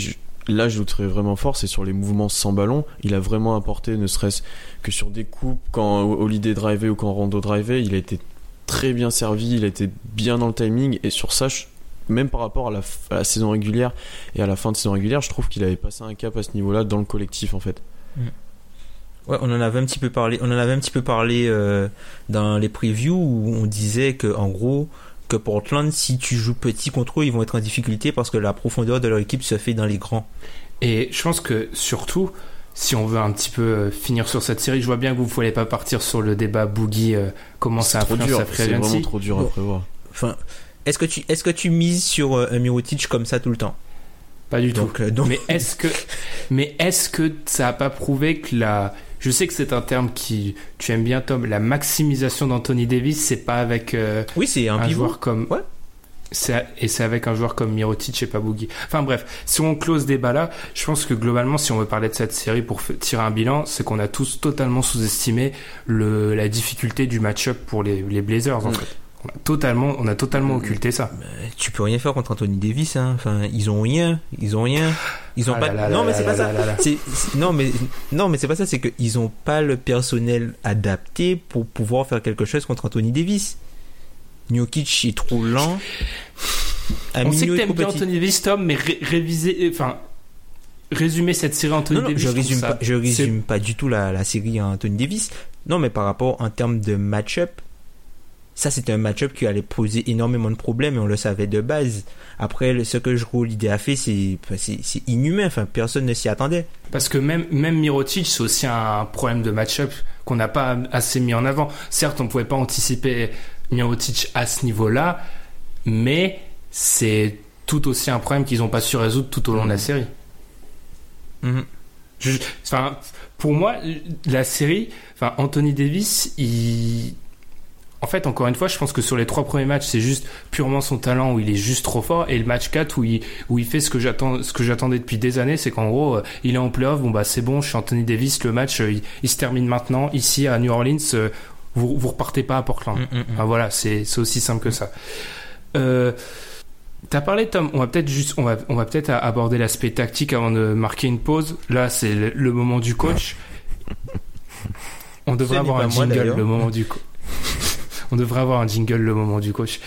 là je le trouve vraiment fort, c'est sur les mouvements sans ballon. Il a vraiment apporté, ne serait-ce que sur des coupes, quand Holiday drivait ou quand Rondo drivait, il a été très bien servi, il a été bien dans le timing, et sur ça, même par rapport à la, saison régulière et à la fin de saison régulière, je trouve qu'il avait passé un cap à ce niveau-là dans le collectif en fait. Ouais, on en avait un petit peu parlé. On en avait un petit peu parlé euh, dans les previews où on disait que en gros que Portland, si tu joues petit contre eux, ils vont être en difficulté parce que la profondeur de leur équipe se fait dans les grands. Et je pense que surtout, si on veut un petit peu euh, finir sur cette série, je vois bien que vous ne voulez pas partir sur le débat Boogie, euh, comment ça influence sa c'est vraiment trop dur à prévoir. Enfin, est-ce que tu est-ce que tu mises sur euh, un Mirotic comme ça tout le temps? Pas du tout. Donc, euh, donc Mais est-ce que, mais est-ce que ça a pas prouvé que la, je sais que c'est un terme qui, tu aimes bien Tom, la maximisation d'Anthony Davis, c'est pas avec euh, oui, c'est un, un, pivot. joueur comme, Ouais. et c'est avec un joueur comme Mirotic et pas Boogie. Enfin bref, si on close débat là, je pense que globalement, si on veut parler de cette série pour tirer un bilan, c'est qu'on a tous totalement sous-estimé le, la difficulté du match-up pour les, les Blazers, en Mm. fait. On a totalement, on a totalement occulté ça. Tu peux rien faire contre Anthony Davis. Hein. Enfin, ils ont rien. Ils ont rien. Ils ont Ah pas. là là non, mais c'est pas là ça. non, mais non, mais c'est pas ça. C'est que ils ont pas le personnel adapté pour pouvoir faire quelque chose contre Anthony Davis. Jokic est trop lent. On sait que t'aimes bien. Anthony Davis, Tom, mais ré- réviser, enfin, résumer cette série Anthony Non, non, Davis. je résume pas, je résume pas du tout la, la série Anthony Davis. Non, mais par rapport en termes de match-up, ça c'était un match-up qui allait poser énormément de problèmes et on le savait de base. Après, ce que je l'idée a fait, c'est inhumain. Enfin, personne ne s'y attendait. Parce que même, même Mirotic, c'est aussi un problème de match-up qu'on n'a pas assez mis en avant. Certes, on pouvait pas anticiper Mirotic à ce niveau-là, mais c'est tout aussi un problème qu'ils n'ont pas su résoudre tout au long de la série. Mhm. Je- enfin, pour moi, la série, enfin, Anthony Davis, il. En fait, encore une fois, je pense que sur les trois premiers matchs, c'est juste purement son talent où il est juste trop fort. Et le match 4 où il, où il fait ce que j'attends, ce que j'attendais depuis des années, c'est qu'en gros, euh, il est en playoff. Bon, bah, c'est bon, je suis Anthony Davis. Le match, euh, il, il se termine maintenant. Ici, à New Orleans, euh, vous, vous repartez pas à Portland. Mm, mm, mm. Enfin, voilà, c'est c'est aussi simple que ça. Euh, T'as parlé, Tom. On va peut-être juste, on va, on va peut-être aborder l'aspect tactique avant de marquer une pause. Là, c'est le, le moment du coach. On devrait avoir un jingle le moment du coach. on devrait avoir un jingle le moment du coach.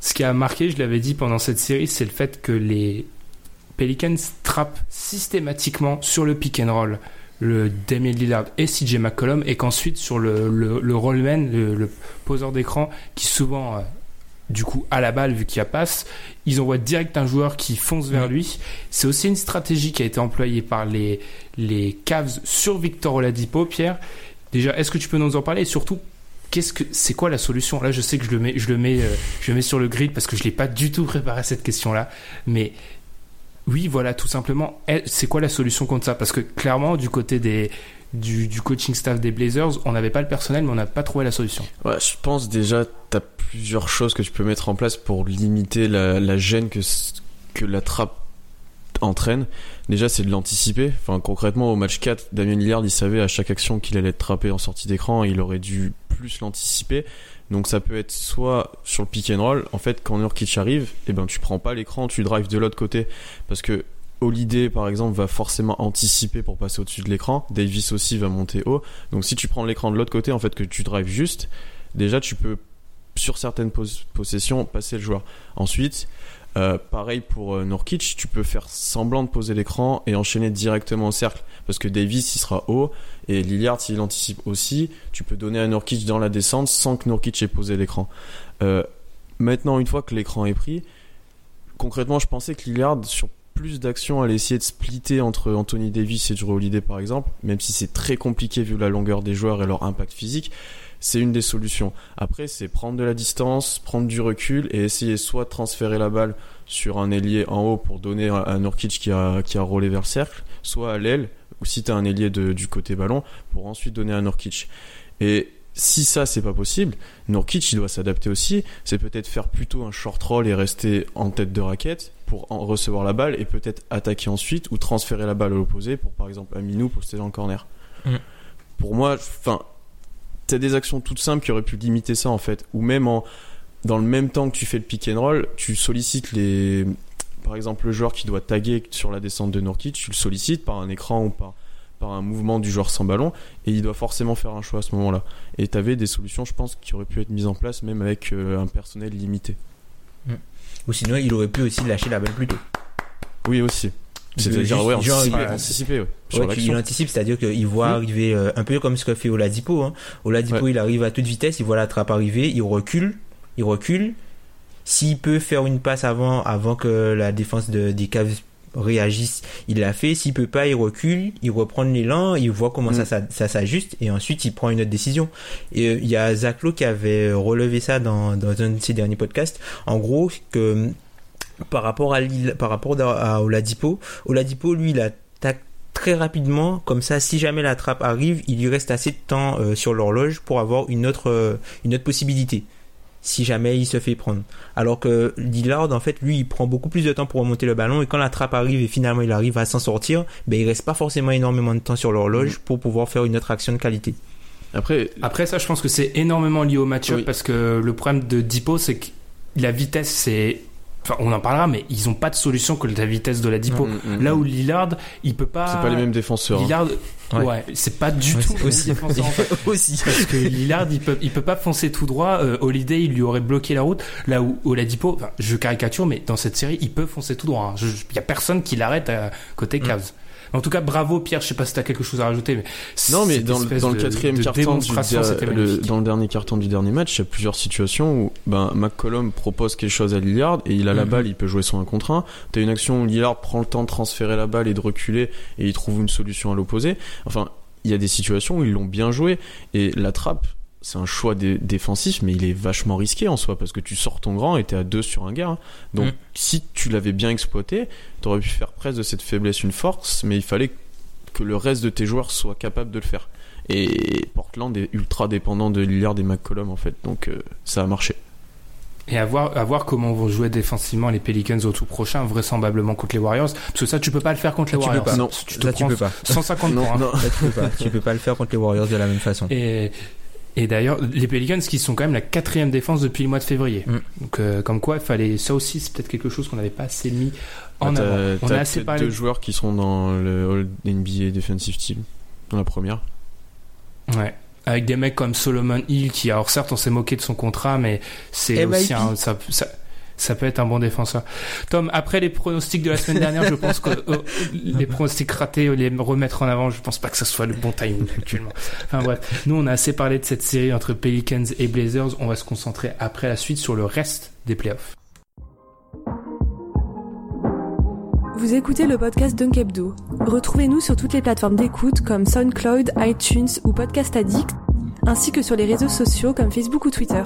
ce qui a marqué, je l'avais dit pendant cette série, c'est le fait que les Pelicans trappent systématiquement sur le pick and roll le Damien Lillard et CJ McCollum et qu'ensuite sur le, le, le rollman, le, le poseur d'écran qui souvent euh, du coup à la balle vu qu'il y a passe, ils envoient direct un joueur qui fonce vers lui. C'est aussi une stratégie qui a été employée par les, les Cavs sur Victor Oladipo, Pierre. Déjà, est-ce que tu peux nous en parler? Et surtout qu'est-ce que c'est quoi la solution? Là, je sais que je le mets je le mets euh, je le mets sur le grid parce que je l'ai pas du tout préparé cette question là, mais oui, voilà, tout simplement. C'est quoi la solution contre ça? Parce que clairement, du côté des, du, coaching staff des Blazers, on n'avait pas le personnel, mais on n'a pas trouvé la solution. Ouais, je pense déjà, t'as plusieurs choses que tu peux mettre en place pour limiter la, gêne que, que la trappe entraîne. Déjà, c'est de l'anticiper. Enfin, concrètement, au match 4, Damien Lillard, il savait à chaque action qu'il allait être trappé en sortie d'écran, il aurait dû plus l'anticiper. Donc ça peut être soit sur le pick and roll, en fait, quand Nurkic arrive, eh ben, tu prends pas l'écran, tu drives de l'autre côté. Parce que Holiday, par exemple, va forcément anticiper pour passer au-dessus de l'écran. Davis aussi va monter haut. Donc si tu prends l'écran de l'autre côté, en fait, que tu drives juste, déjà tu peux, sur certaines pos- possessions, passer le joueur. Ensuite, euh, pareil pour euh, Nurkic, tu peux faire semblant de poser l'écran et enchaîner directement au cercle. Parce que Davis, il sera haut, et Lillard, s'il anticipe aussi, tu peux donner à Nurkic dans la descente sans que Nurkic ait posé l'écran. Euh, maintenant, une fois que l'écran est pris, concrètement, je pensais que Lillard, sur plus d'actions, allait essayer de splitter entre Anthony Davis et Drew Holiday, par exemple, même si c'est très compliqué vu la longueur des joueurs et leur impact physique. C'est une des solutions. Après, c'est prendre de la distance, prendre du recul et essayer soit de transférer la balle sur un ailier en haut pour donner à Nurkic qui a, qui a roulé vers le cercle, soit à l'aile, ou si tu as un ailier de- du côté ballon, pour ensuite donner à Nurkic. Et si ça, c'est pas possible, Nurkic, il doit s'adapter aussi. C'est peut-être faire plutôt un short roll et rester en tête de raquette pour en recevoir la balle et peut-être attaquer ensuite ou transférer la balle à l'opposé pour, par exemple, Aminou poster dans le corner. Mm. Pour moi, enfin, t'as des actions toutes simples qui auraient pu limiter ça, en fait. Ou même en, dans le même temps que tu fais le pick and roll, tu sollicites les, par exemple, le joueur qui doit taguer sur la descente de Nurkic, tu le sollicites par un écran ou par, par un mouvement du joueur sans ballon, et il doit forcément faire un choix à ce moment-là. Et t'avais des solutions, je pense, qui auraient pu être mises en place, même avec euh, un personnel limité. Ou sinon, il aurait pu aussi lâcher la balle plus tôt. Oui, aussi. C'est-à-dire, genre, il- anticiper, ouais, sur Ouais, qu'il l'action. anticipe, c'est-à-dire qu'il voit Mm. arriver euh, un peu comme ce que fait Oladipo. Hein. Oladipo, il arrive à toute vitesse, il voit la trappe arriver, il recule, il recule. S'il peut faire une passe avant, avant que la défense de, des Cavs réagisse, il l'a fait. S'il peut pas, il recule, il reprend l'élan, il voit comment Mm. ça, ça, ça s'ajuste et ensuite il prend une autre décision. Et euh, il y a Zach Lowe qui avait relevé ça dans, dans un de ses derniers podcasts. En gros, que par rapport à Lille- par rapport à, à Oladipo, Oladipo lui il attaque très rapidement comme ça si jamais la trappe arrive, il lui reste assez de temps euh, sur l'horloge pour avoir une autre euh, une autre possibilité si jamais il se fait prendre. Alors que Lillard en fait lui il prend beaucoup plus de temps pour remonter le ballon et quand la trappe arrive et finalement il arrive à s'en sortir, ben il reste pas forcément énormément de temps sur l'horloge pour pouvoir faire une autre action de qualité. Après, Après ça, je pense que c'est énormément lié au match-up Oui. parce que le problème de Dipo, c'est que la vitesse, c'est. Enfin, on en parlera, mais ils ont pas de solution que la vitesse de la Dipo. Mm, mm, Là mm. où Lillard, il peut pas. c'est pas les mêmes défenseurs. hein. Lillard, Ouais. ouais, c'est pas du Ouais, tout aussi- en fait. aussi. Parce que Lillard, il peut, il peut pas foncer tout droit. Euh, Holiday, il lui aurait bloqué la route. Là où Oladipo, enfin, je caricature, mais dans cette série, il peut foncer tout droit. hein. Il y a personne qui l'arrête à côté. Cavs. En tout cas, bravo Pierre. Je sais pas si t'as quelque chose à rajouter, mais Non, mais dans, le- dans quatrième carton, du, le- magnifique. dans le dernier carton du dernier match, il y a plusieurs situations où ben, McCollum propose quelque chose à Lillard et il a la Mhm. balle, il peut jouer son 1 contre 1. T'as une action où Lillard prend le temps de transférer la balle et de reculer et il trouve une solution à l'opposé. Enfin, il y a des situations où ils l'ont bien joué et la trappe, c'est un choix dé- défensif, mais il est vachement risqué en soi parce que tu sors ton grand et t'es à deux sur un gars. hein. Donc, Mhm. si tu l'avais bien exploité, t'aurais pu faire presque de cette faiblesse une force, mais il fallait que le reste de tes joueurs soient capables de le faire. Et Portland est ultra dépendant de Lillard et McCollum en fait, donc euh, ça a marché. Et à voir, à voir comment vont jouer défensivement les Pelicans au tout prochain, vraisemblablement contre les Warriors. Parce que ça, tu peux pas le faire contre les Tu peux Warriors. pas. Non. tu te peux pas. 150 Non, points. non. Tu peux pas. Tu peux pas le faire contre les Warriors de la même façon. Et, et d'ailleurs, les Pelicans qui sont quand même la quatrième défense depuis le mois de février. Mm. Donc, euh, comme quoi, il fallait ça aussi, c'est peut-être quelque chose qu'on n'avait pas assez mis en Bah, avant. On a assez parlé. deux joueurs qui sont dans le All NBA Defensive Team, dans la première. Ouais. Avec des mecs comme Solomon Hill, qui, alors certes, on s'est moqué de son contrat, mais c'est aussi un. Ça, ça- ça peut être un bon défenseur. Tom, après les pronostics de la semaine dernière, je pense que euh, les pronostics ratés, les remettre en avant, je pense pas que ce soit le bon timing actuellement. Enfin bref, nous on a assez parlé de cette série entre Pelicans et Blazers, on va se concentrer après la suite sur le reste des playoffs. Vous écoutez le podcast Dunkebdo. Retrouvez-nous sur toutes les plateformes d'écoute comme SoundCloud, iTunes ou Podcast Addict, ainsi que sur les réseaux sociaux comme Facebook ou Twitter.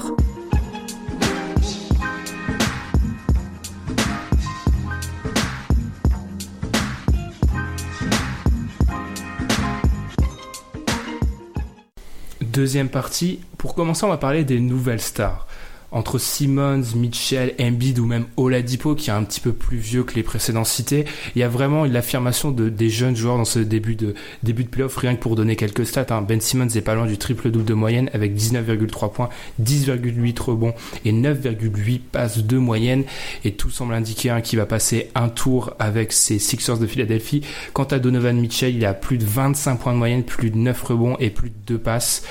Deuxième partie, pour commencer on va parler des nouvelles stars entre Simmons, Mitchell, Embiid ou même Oladipo qui est un petit peu plus vieux que les précédents cités, il y a vraiment l'affirmation de, des jeunes joueurs dans ce début de début de playoff. Rien que pour donner quelques stats, hein. Ben Simmons est pas loin du triple double de moyenne avec 19,3 points, 10,8 rebonds et 9,8 passes de moyenne. Et tout semble indiquer hein, qu'il va passer un tour avec ses Sixers de Philadelphie. Quant à Donovan Mitchell, il a plus de 25 points de moyenne, plus de 9 rebonds et plus de 2 passes.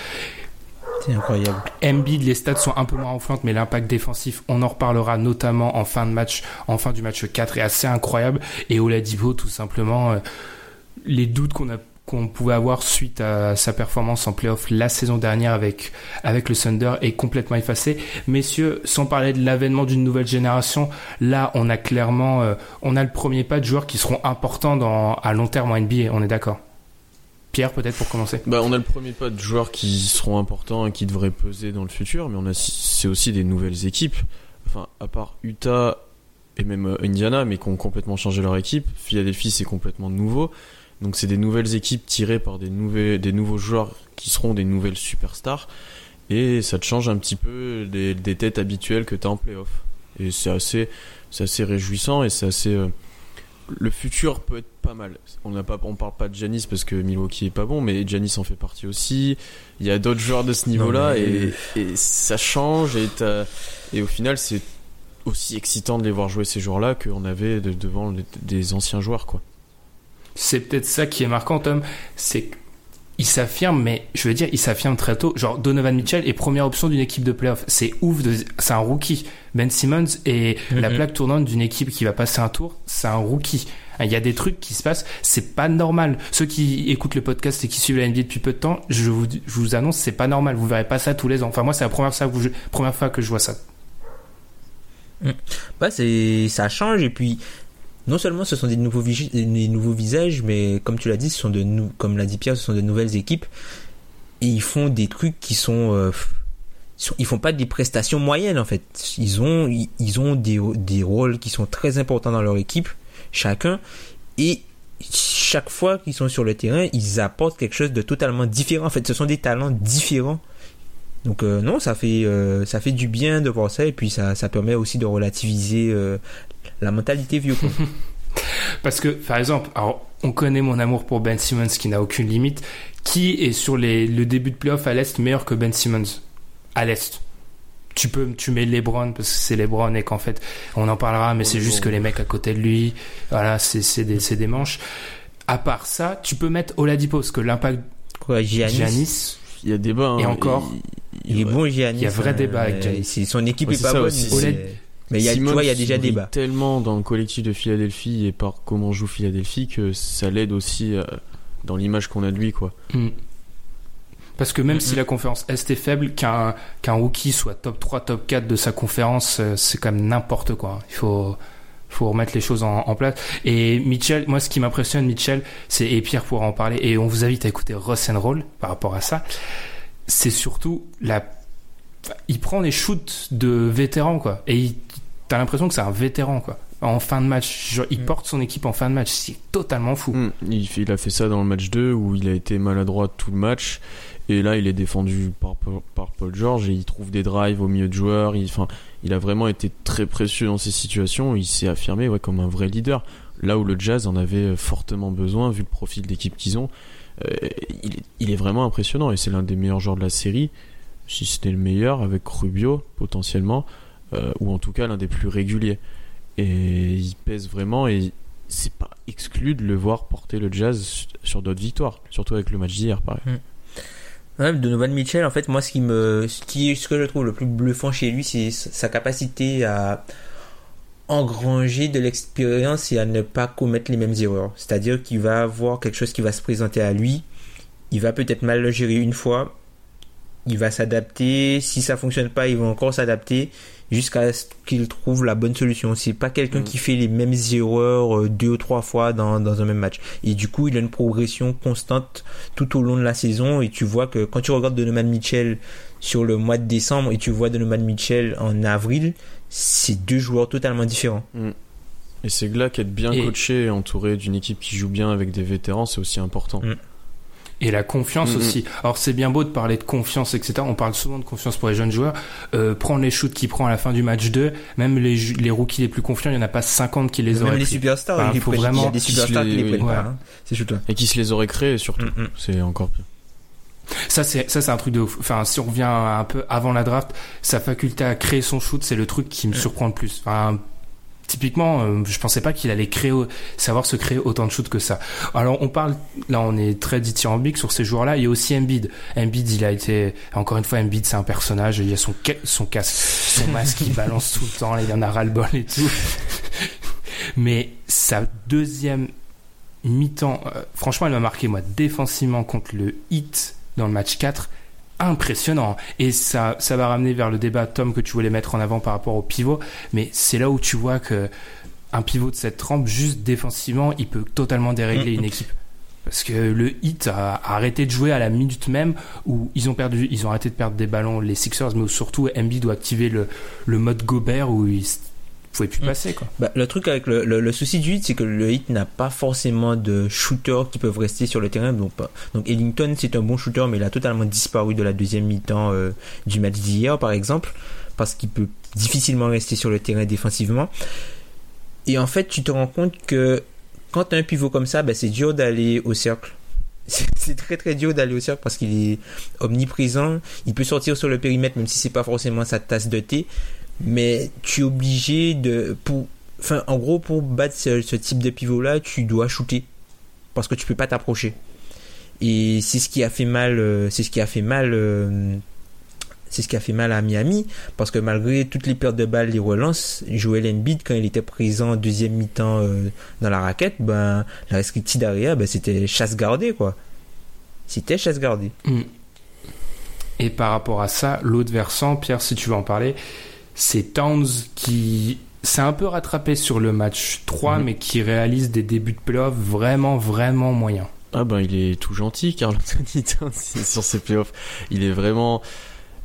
C'est incroyable. Embiid, les stats sont un peu moins enflantes, mais l'impact défensif, on en reparlera notamment en fin de match, en fin du match 4, est assez incroyable. Et Oladipo, tout simplement, euh, les doutes qu'on pouvait avoir suite à sa performance en playoff la saison dernière avec, le Thunder est complètement effacé. Messieurs, sans parler de l'avènement d'une nouvelle génération, là, on a clairement, euh, on a le premier pas de joueurs qui seront importants à long terme en NBA, on est d'accord? Pierre, peut-être pour commencer. Bah, on a le premier pas de joueurs qui seront importants et qui devraient peser dans le futur, mais on a c'est aussi des nouvelles équipes. Enfin, à part Utah et même euh, Indiana, mais qui ont complètement changé leur équipe. Philadelphie, c'est complètement nouveau. Donc, c'est des nouvelles équipes tirées par des, des nouveaux joueurs qui seront des nouvelles superstars. Et ça te change un petit peu des, têtes habituelles que tu as en playoff. Et c'est assez, assez réjouissant et c'est assez. Euh, le futur peut être pas mal. On n'a pas, on parle pas de Janis parce que Milwaukee est pas bon, mais Janis en fait partie aussi. Il y a d'autres joueurs de ce niveau-là et, et, ça change et, et au final c'est aussi excitant de les voir jouer ces joueurs-là qu'on avait devant des anciens joueurs quoi. C'est peut-être ça qui est marquant, Tom. C'est il s'affirme, mais je veux dire, il s'affirme très tôt. Genre, Donovan Mitchell est première option d'une équipe de playoff. C'est ouf, de... c'est un rookie. Ben Simmons est la plaque tournante d'une équipe qui va passer un tour, c'est un rookie. Il y a des trucs qui se passent, c'est pas normal. Ceux qui écoutent le podcast et qui suivent la NBA depuis peu de temps, je vous, je vous annonce, c'est pas normal. Vous verrez pas ça tous les ans. Enfin, moi, c'est la première fois, que je, première fois que je vois ça. Bah, c'est, ça change et puis, non seulement ce sont des nouveaux, visages, mais comme tu l'as dit, ce sont de nou comme l'a dit Pierre, ce sont de nouvelles équipes et ils font des trucs qui sont, euh, ils font pas des prestations moyennes en fait. Ils ont, ils ont des, des rôles qui sont très importants dans leur équipe, chacun, et chaque fois qu'ils sont sur le terrain, ils apportent quelque chose de totalement différent. En fait, ce sont des talents différents. Donc euh, non, ça fait euh, ça fait du bien de voir ça et puis ça, ça permet aussi de relativiser euh, la mentalité vieux. Quoi. Parce que, par exemple, alors, on connaît mon amour pour Ben Simmons qui n'a aucune limite. Qui est sur les, le début de playoff à l'Est meilleur que Ben Simmons? À l'Est. Tu peux, tu mets LeBron parce que c'est LeBron et qu'en fait, on en parlera, mais c'est juste que les mecs à côté de lui, voilà, c'est des, des manches. À part ça, tu peux mettre Oladipo parce que l'impact Quoi, Giannis, Giannis il y a débat. Hein, et encore, il, il est bon Giannis. Il y a vrai débat avec Giannis. Son équipe ouais, est, est, pas bonne. Aussi, mais il y a, tu vois, il y a déjà débat. tellement dans le collectif de Philadelphie et par comment joue Philadelphie que ça l'aide aussi euh, dans l'image qu'on a de lui, quoi. Mm. Parce que même mm -hmm. si la conférence Est est faible, qu'un qu'un rookie soit top 3, top 4 de sa conférence, euh, c'est quand même n'importe quoi. Il faut faut remettre les choses en, en, place. Et Mitchell, moi, ce qui m'impressionne, Mitchell, c'est et Pierre pourra en parler. Et on vous invite à écouter Ross and Roll par rapport à ça. C'est surtout la il prend les shoots de vétérans quoi et il t'as l'impression que c'est un vétéran quoi. En fin de match genre, il mm. porte son équipe en fin de match c'est totalement fou. Mm. il, il, a fait ça dans le match 2 où il a été maladroit tout le match. Et là il est défendu par, par Paul George et il trouve des drives au milieu de joueurs. Il, il a vraiment été très précieux dans ces situations. Il s'est affirmé ouais, comme un vrai leader. Là où le Jazz en avait fortement besoin vu le profil d'équipe qu'ils ont euh, il, est, il est vraiment impressionnant. Et c'est l'un des meilleurs joueurs de la série si c'était le meilleur avec Rubio potentiellement euh, ou en tout cas l'un des plus réguliers. Et il pèse vraiment et c'est pas exclu de le voir porter le Jazz sur d'autres victoires surtout avec le match d'hier pareil mmh. ouais, Donovan Mitchell en fait moi ce qui me ce qui ce que je trouve le plus bluffant chez lui c'est sa capacité à engranger de l'expérience et à ne pas commettre les mêmes erreurs. C'est-à-dire qu'il va avoir quelque chose qui va se présenter à lui, il va peut-être mal le gérer une fois, il va s'adapter, si ça fonctionne pas, il va encore s'adapter jusqu'à ce qu'il trouve la bonne solution. C'est pas quelqu'un Mm. qui fait les mêmes erreurs euh, deux ou trois fois dans, dans un même match. Et du coup, il a une progression constante tout au long de la saison et tu vois que quand tu regardes Donovan Mitchell sur le mois de décembre et tu vois Donovan Mitchell en avril, c'est deux joueurs totalement différents. Et c'est là qu'être bien Et- coaché et entouré d'une équipe qui joue bien avec des vétérans, c'est aussi important. Mm. Et la confiance Mhm. aussi. Alors c'est bien beau de parler de confiance, etc. On parle souvent de confiance pour les jeunes joueurs. Euh, prendre les shoots qu'il prend à la fin du match 2, même les, les rookies les plus confiants, il n'y en a pas 50 qui les Même auraient les pris. superstars, Enfin, les faut prennent- il y a vraiment des superstars qui les- les prennent ouais. pas. hein. C'est surtout. Et qui se les aurait créés surtout. Mm, mm. C'est encore pire. Ça c'est ça c'est un truc de ouf. Enfin si on revient un peu avant la draft, sa faculté à créer son shoot, c'est le truc qui me surprend le plus. Enfin typiquement, euh, je pensais pas qu'il allait créer savoir se créer autant de shoots que ça. Alors on parle là on est très dithyrambique sur ces joueurs-là, il y a aussi Embiid. Embiid, il a été encore une fois Embiid, c'est un personnage, il y a son ca- son casque, son masque qui balance tout le temps, il y en a ras le bol et tout. Mais sa deuxième mi-temps, euh, franchement, elle m'a marqué, moi, défensivement contre le hit dans le match 4. Impressionnant. Et ça, ça va ramener vers le débat, Tom, que tu voulais mettre en avant par rapport au pivot. Mais c'est là où tu vois que un pivot de cette trempe, juste défensivement, il peut totalement dérégler une équipe. Parce que le hit a arrêté de jouer à la minute même où ils ont perdu, ils ont arrêté de perdre des ballons, les Sixers, mais surtout Embiid doit activer le, le mode Gobert où il pouvait plus Mm. passer, quoi. Bah, le truc avec le, le, le souci du hit, c'est que le hit n'a pas forcément de shooters qui peuvent rester sur le terrain. Donc, pas- donc Ellington, c'est un bon shooter, mais il a totalement disparu de la deuxième mi-temps euh, du match d'hier, par exemple, parce qu'il peut difficilement rester sur le terrain défensivement. Et en fait, tu te rends compte que quand tu as un pivot comme ça, bah, c'est dur d'aller au cercle. C'est c'est très très dur d'aller au cercle parce qu'il est omniprésent. Il peut sortir sur le périmètre même si c'est pas forcément sa tasse de thé. Mais tu es obligé de pour enfin en gros pour battre ce, type de pivot là, tu dois shooter parce que tu peux pas t'approcher. Et c'est ce qui a fait mal euh, c'est ce qui a fait mal euh, c'est ce qui a fait mal à Miami parce que malgré toutes les pertes de balles, les relances, Joel Embiid quand il était présent en deuxième mi-temps euh, dans la raquette, ben la restricted area, ben c'était chasse gardée quoi. C'était chasse gardée. Mm. Et par rapport à ça, l'autre versant, Pierre, si tu veux en parler, c'est Towns qui s'est un peu rattrapé sur le match 3, Mhm. mais qui réalise des débuts de playoff vraiment, vraiment moyens. Ah ben il est tout gentil, Carl Anthony Towns, sur ses playoffs. Il est vraiment...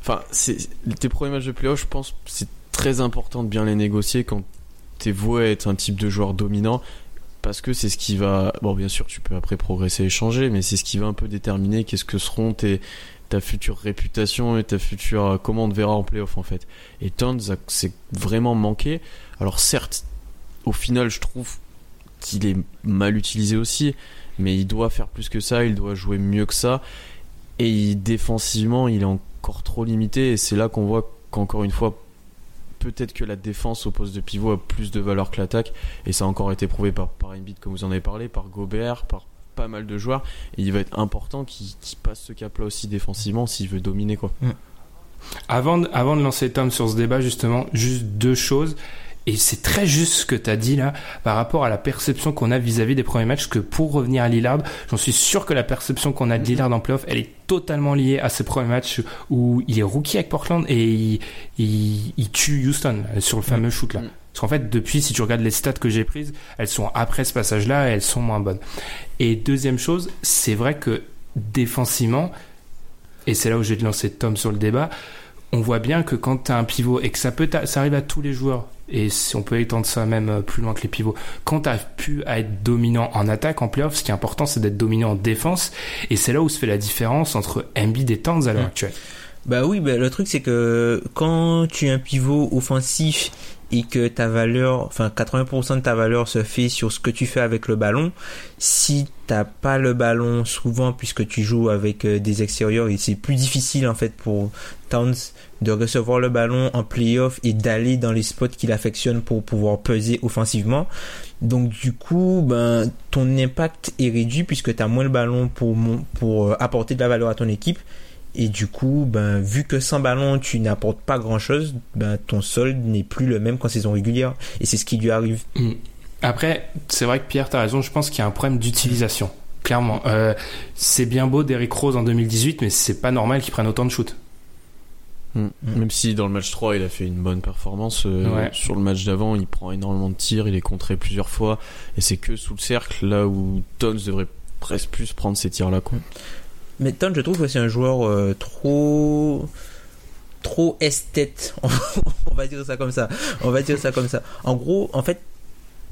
Enfin, c'est tes premiers matchs de playoffs, je pense, c'est très important de bien les négocier quand t'es voué à être un type de joueur dominant. Parce que c'est ce qui va... Bon, bien sûr, tu peux après progresser et changer, mais c'est ce qui va un peu déterminer qu'est-ce que seront tes, ta future réputation et ta future... Comment on te verra en playoff, en fait. Et Towns, a- c'est vraiment manqué. Alors certes, au final, je trouve qu'il est mal utilisé aussi, mais il doit faire plus que ça, il doit jouer mieux que ça. Et défensivement, il est encore trop limité. Et c'est là qu'on voit qu'encore une fois, peut-être que la défense au poste de pivot a plus de valeur que l'attaque. Et ça a encore été prouvé par, par comme vous en avez parlé, par Gobert, par pas mal de joueurs. Et il va être important qu'il qu'il passe ce cap-là aussi défensivement s'il veut dominer. quoi. Avant de, avant de lancer Tom sur ce débat, justement, juste deux choses. Et c'est très juste ce que tu as dit là, par rapport à la perception qu'on a vis-à-vis des premiers matchs, que pour revenir à Lillard, j'en suis sûr que la perception qu'on a de Lillard en playoff, elle est totalement liée à ces premiers matchs où il est rookie avec Portland et il, il, il tue Houston sur le fameux shoot là. Parce qu'en fait, depuis, si tu regardes les stats que j'ai prises, elles sont après ce passage-là et elles sont moins bonnes. Et deuxième chose, c'est vrai que défensivement, et c'est là où j'ai lancé Tom sur le débat, on voit bien que quand tu as un pivot et que ça peut ça arrive à tous les joueurs et si on peut étendre ça même euh, plus loin que les pivots quand tu as pu à être dominant en attaque en playoff ce qui est important c'est d'être dominant en défense et c'est là où se fait la différence entre Embiid et Towns à l'heure Mm. actuelle Bah oui, bah, le truc c'est que quand tu es un pivot offensif et que ta valeur, enfin 80% de ta valeur se fait sur ce que tu fais avec le ballon, si t'as pas le ballon souvent puisque tu joues avec euh, des extérieurs et c'est plus difficile en fait pour Towns de recevoir le ballon en playoff et d'aller dans les spots qu'il affectionne pour pouvoir peser offensivement. Donc du coup, ben ton impact est réduit puisque tu as moins le ballon pour pour euh, apporter de la valeur à ton équipe Et du coup, ben, vu que sans ballon, tu n'apportes pas grand chose, ben, ton solde n'est plus le même qu'en saison régulière. Et c'est ce qui lui arrive. Mm. Après, c'est vrai que Pierre, t'as raison, je pense qu'il y a un problème d'utilisation. Clairement. Euh, c'est bien beau d'Eric Rose en 2018, mais c'est pas normal qu'il prenne autant de shoots. Mm. Même si dans le match 3 il a fait une bonne performance, euh, Ouais. sur le match d'avant il prend énormément de tirs, il est contré plusieurs fois et c'est que sous le cercle là où Tons devrait presque plus prendre ces tirs là quoi. Mais Ton, je trouve que c'est un joueur euh, trop trop esthète. On va dire ça comme ça. On va dire ça comme ça. En gros, en fait,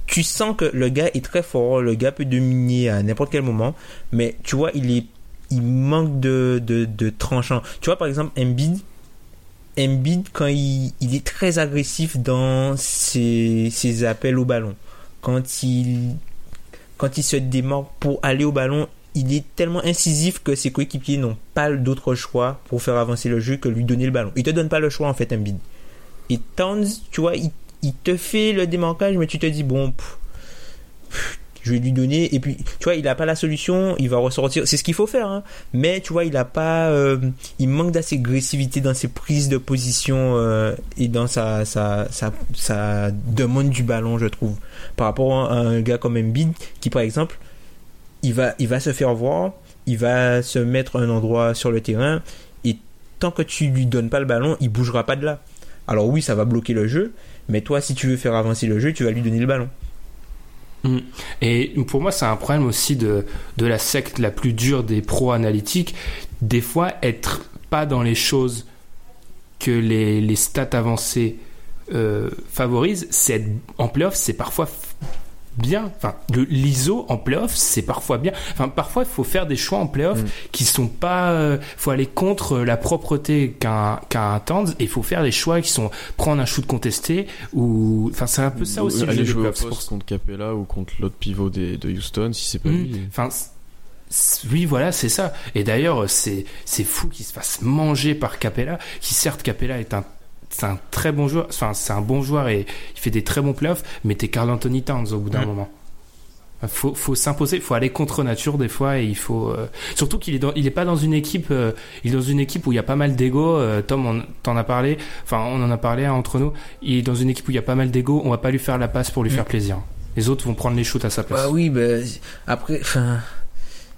tu sens que le gars est très fort, le gars peut dominer à n'importe quel moment, mais tu vois, il est il manque de de, de tranchant. Tu vois par exemple Embiid Embiid quand il, il est très agressif dans ses, ses appels au ballon. Quand il quand il se démarque pour aller au ballon, il est tellement incisif que ses coéquipiers n'ont pas d'autre choix pour faire avancer le jeu que lui donner le ballon. Il te donne pas le choix en fait, Embiid. Et Towns, tu vois, il, te fait le démarquage, mais tu te dis bon, je vais lui donner. Et puis, tu vois, il a pas la solution, il va ressortir. C'est ce qu'il faut faire, hein. Mais tu vois, il a pas, euh, il manque d'assez agressivité dans ses prises de position euh, et dans sa, sa demande du ballon, je trouve. Par rapport à un gars comme Embiid, qui par exemple, il va, il va se faire voir, il va se mettre un endroit sur le terrain, et tant que tu lui donnes pas le ballon, il bougera pas de là. Alors oui, ça va bloquer le jeu, mais toi, si tu veux faire avancer le jeu, tu vas lui donner le ballon. Mm. Et pour moi, c'est un problème aussi de, de la secte la plus dure des pros analytiques. Des fois, être pas dans les choses que les, les stats avancées euh, favorisent, c'est en playoff, c'est parfois bien. Enfin, le l'ISO en playoff, c'est parfois bien. Enfin, parfois, il faut faire des choix en playoff qui sont pas. euh, faut aller contre la propreté qu'un qu'un Towns et il faut faire des choix qui sont prendre un shoot contesté ou. Enfin, c'est un peu ça aussi. aller jouer au poste contre Capella ou contre l'autre pivot des, de Houston si c'est pas Mm. lui. Enfin, oui, voilà, c'est ça. Et d'ailleurs, c'est c'est fou qu'il se fasse manger par Capella, qui certes Capella est un c'est un très bon joueur, enfin c'est un bon joueur et il fait des très bons playoffs, mais t'es Carl Anthony Towns au bout d'un Ouais. moment. Faut, faut s'imposer, faut aller contre nature des fois et il faut euh, surtout qu'il est dans, il est pas dans une équipe, euh, il est dans une équipe où il y a pas mal d'ego. euh, Tom, on t'en a parlé, enfin on en a parlé hein, entre nous. Il est dans une équipe où il y a pas mal d'ego. On va pas lui faire la passe pour lui Mm. faire plaisir. Les autres vont prendre les shoots à sa place. Bah oui, bah, après, enfin,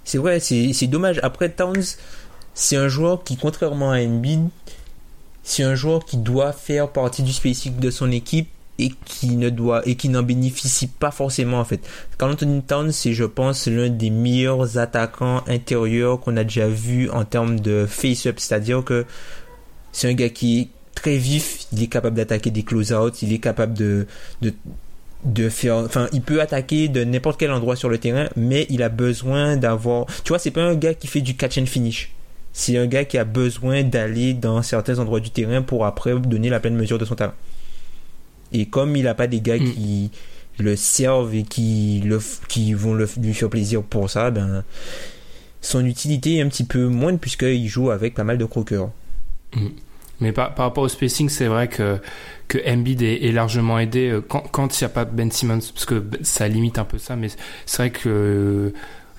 c'est vrai, c'est c'est dommage. Après, Towns, c'est un joueur qui, contrairement à Embiid, c'est un joueur qui doit faire partie du spécifique de son équipe et qui ne doit et qui n'en bénéficie pas forcément en fait. Carl Anthony Towns, c'est je pense l'un des meilleurs attaquants intérieurs qu'on a déjà vu en termes de face-up, c'est-à-dire que c'est un gars qui est très vif, il est capable d'attaquer des close-outs, il est capable de, de de faire enfin il peut attaquer de n'importe quel endroit sur le terrain mais il a besoin d'avoir tu vois c'est pas un gars qui fait du catch and finish c'est un gars qui a besoin d'aller dans certains endroits du terrain pour après donner la pleine mesure de son talent. Et comme il a pas des gars Mm. qui le servent et qui le qui vont le, lui faire plaisir pour ça ben son utilité est un petit peu moindre puisqu'il joue avec pas mal de croqueurs Mais par, par rapport au spacing, c'est vrai que, que Embiid est, est largement aidé euh, quand quand il n'y a pas Ben Simmons, parce que ça limite un peu ça, mais c'est vrai que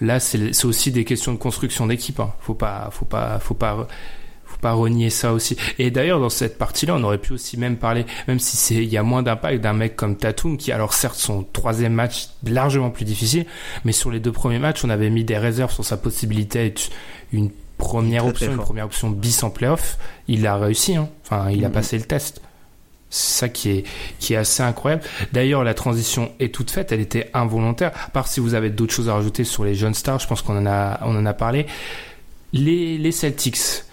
là, c'est aussi des questions de construction d'équipe. Hein. Faut pas, faut pas, faut pas, faut pas renier ça aussi. Et d'ailleurs, dans cette partie-là, on aurait pu aussi même parler, même si c'est il y a moins d'impact d'un mec comme Tatum, qui alors certes son troisième match largement plus difficile, mais sur les deux premiers matchs, on avait mis des réserves sur sa possibilité d'être une première option, une première option bis en playoff. Il a réussi, hein. enfin il a Mhm. passé le test. C'est ça qui est, qui est assez incroyable. D'ailleurs, la transition est toute faite, elle était involontaire. À part si vous avez d'autres choses à rajouter sur les jeunes stars, je pense qu'on en a, on en a parlé. Les, les Celtics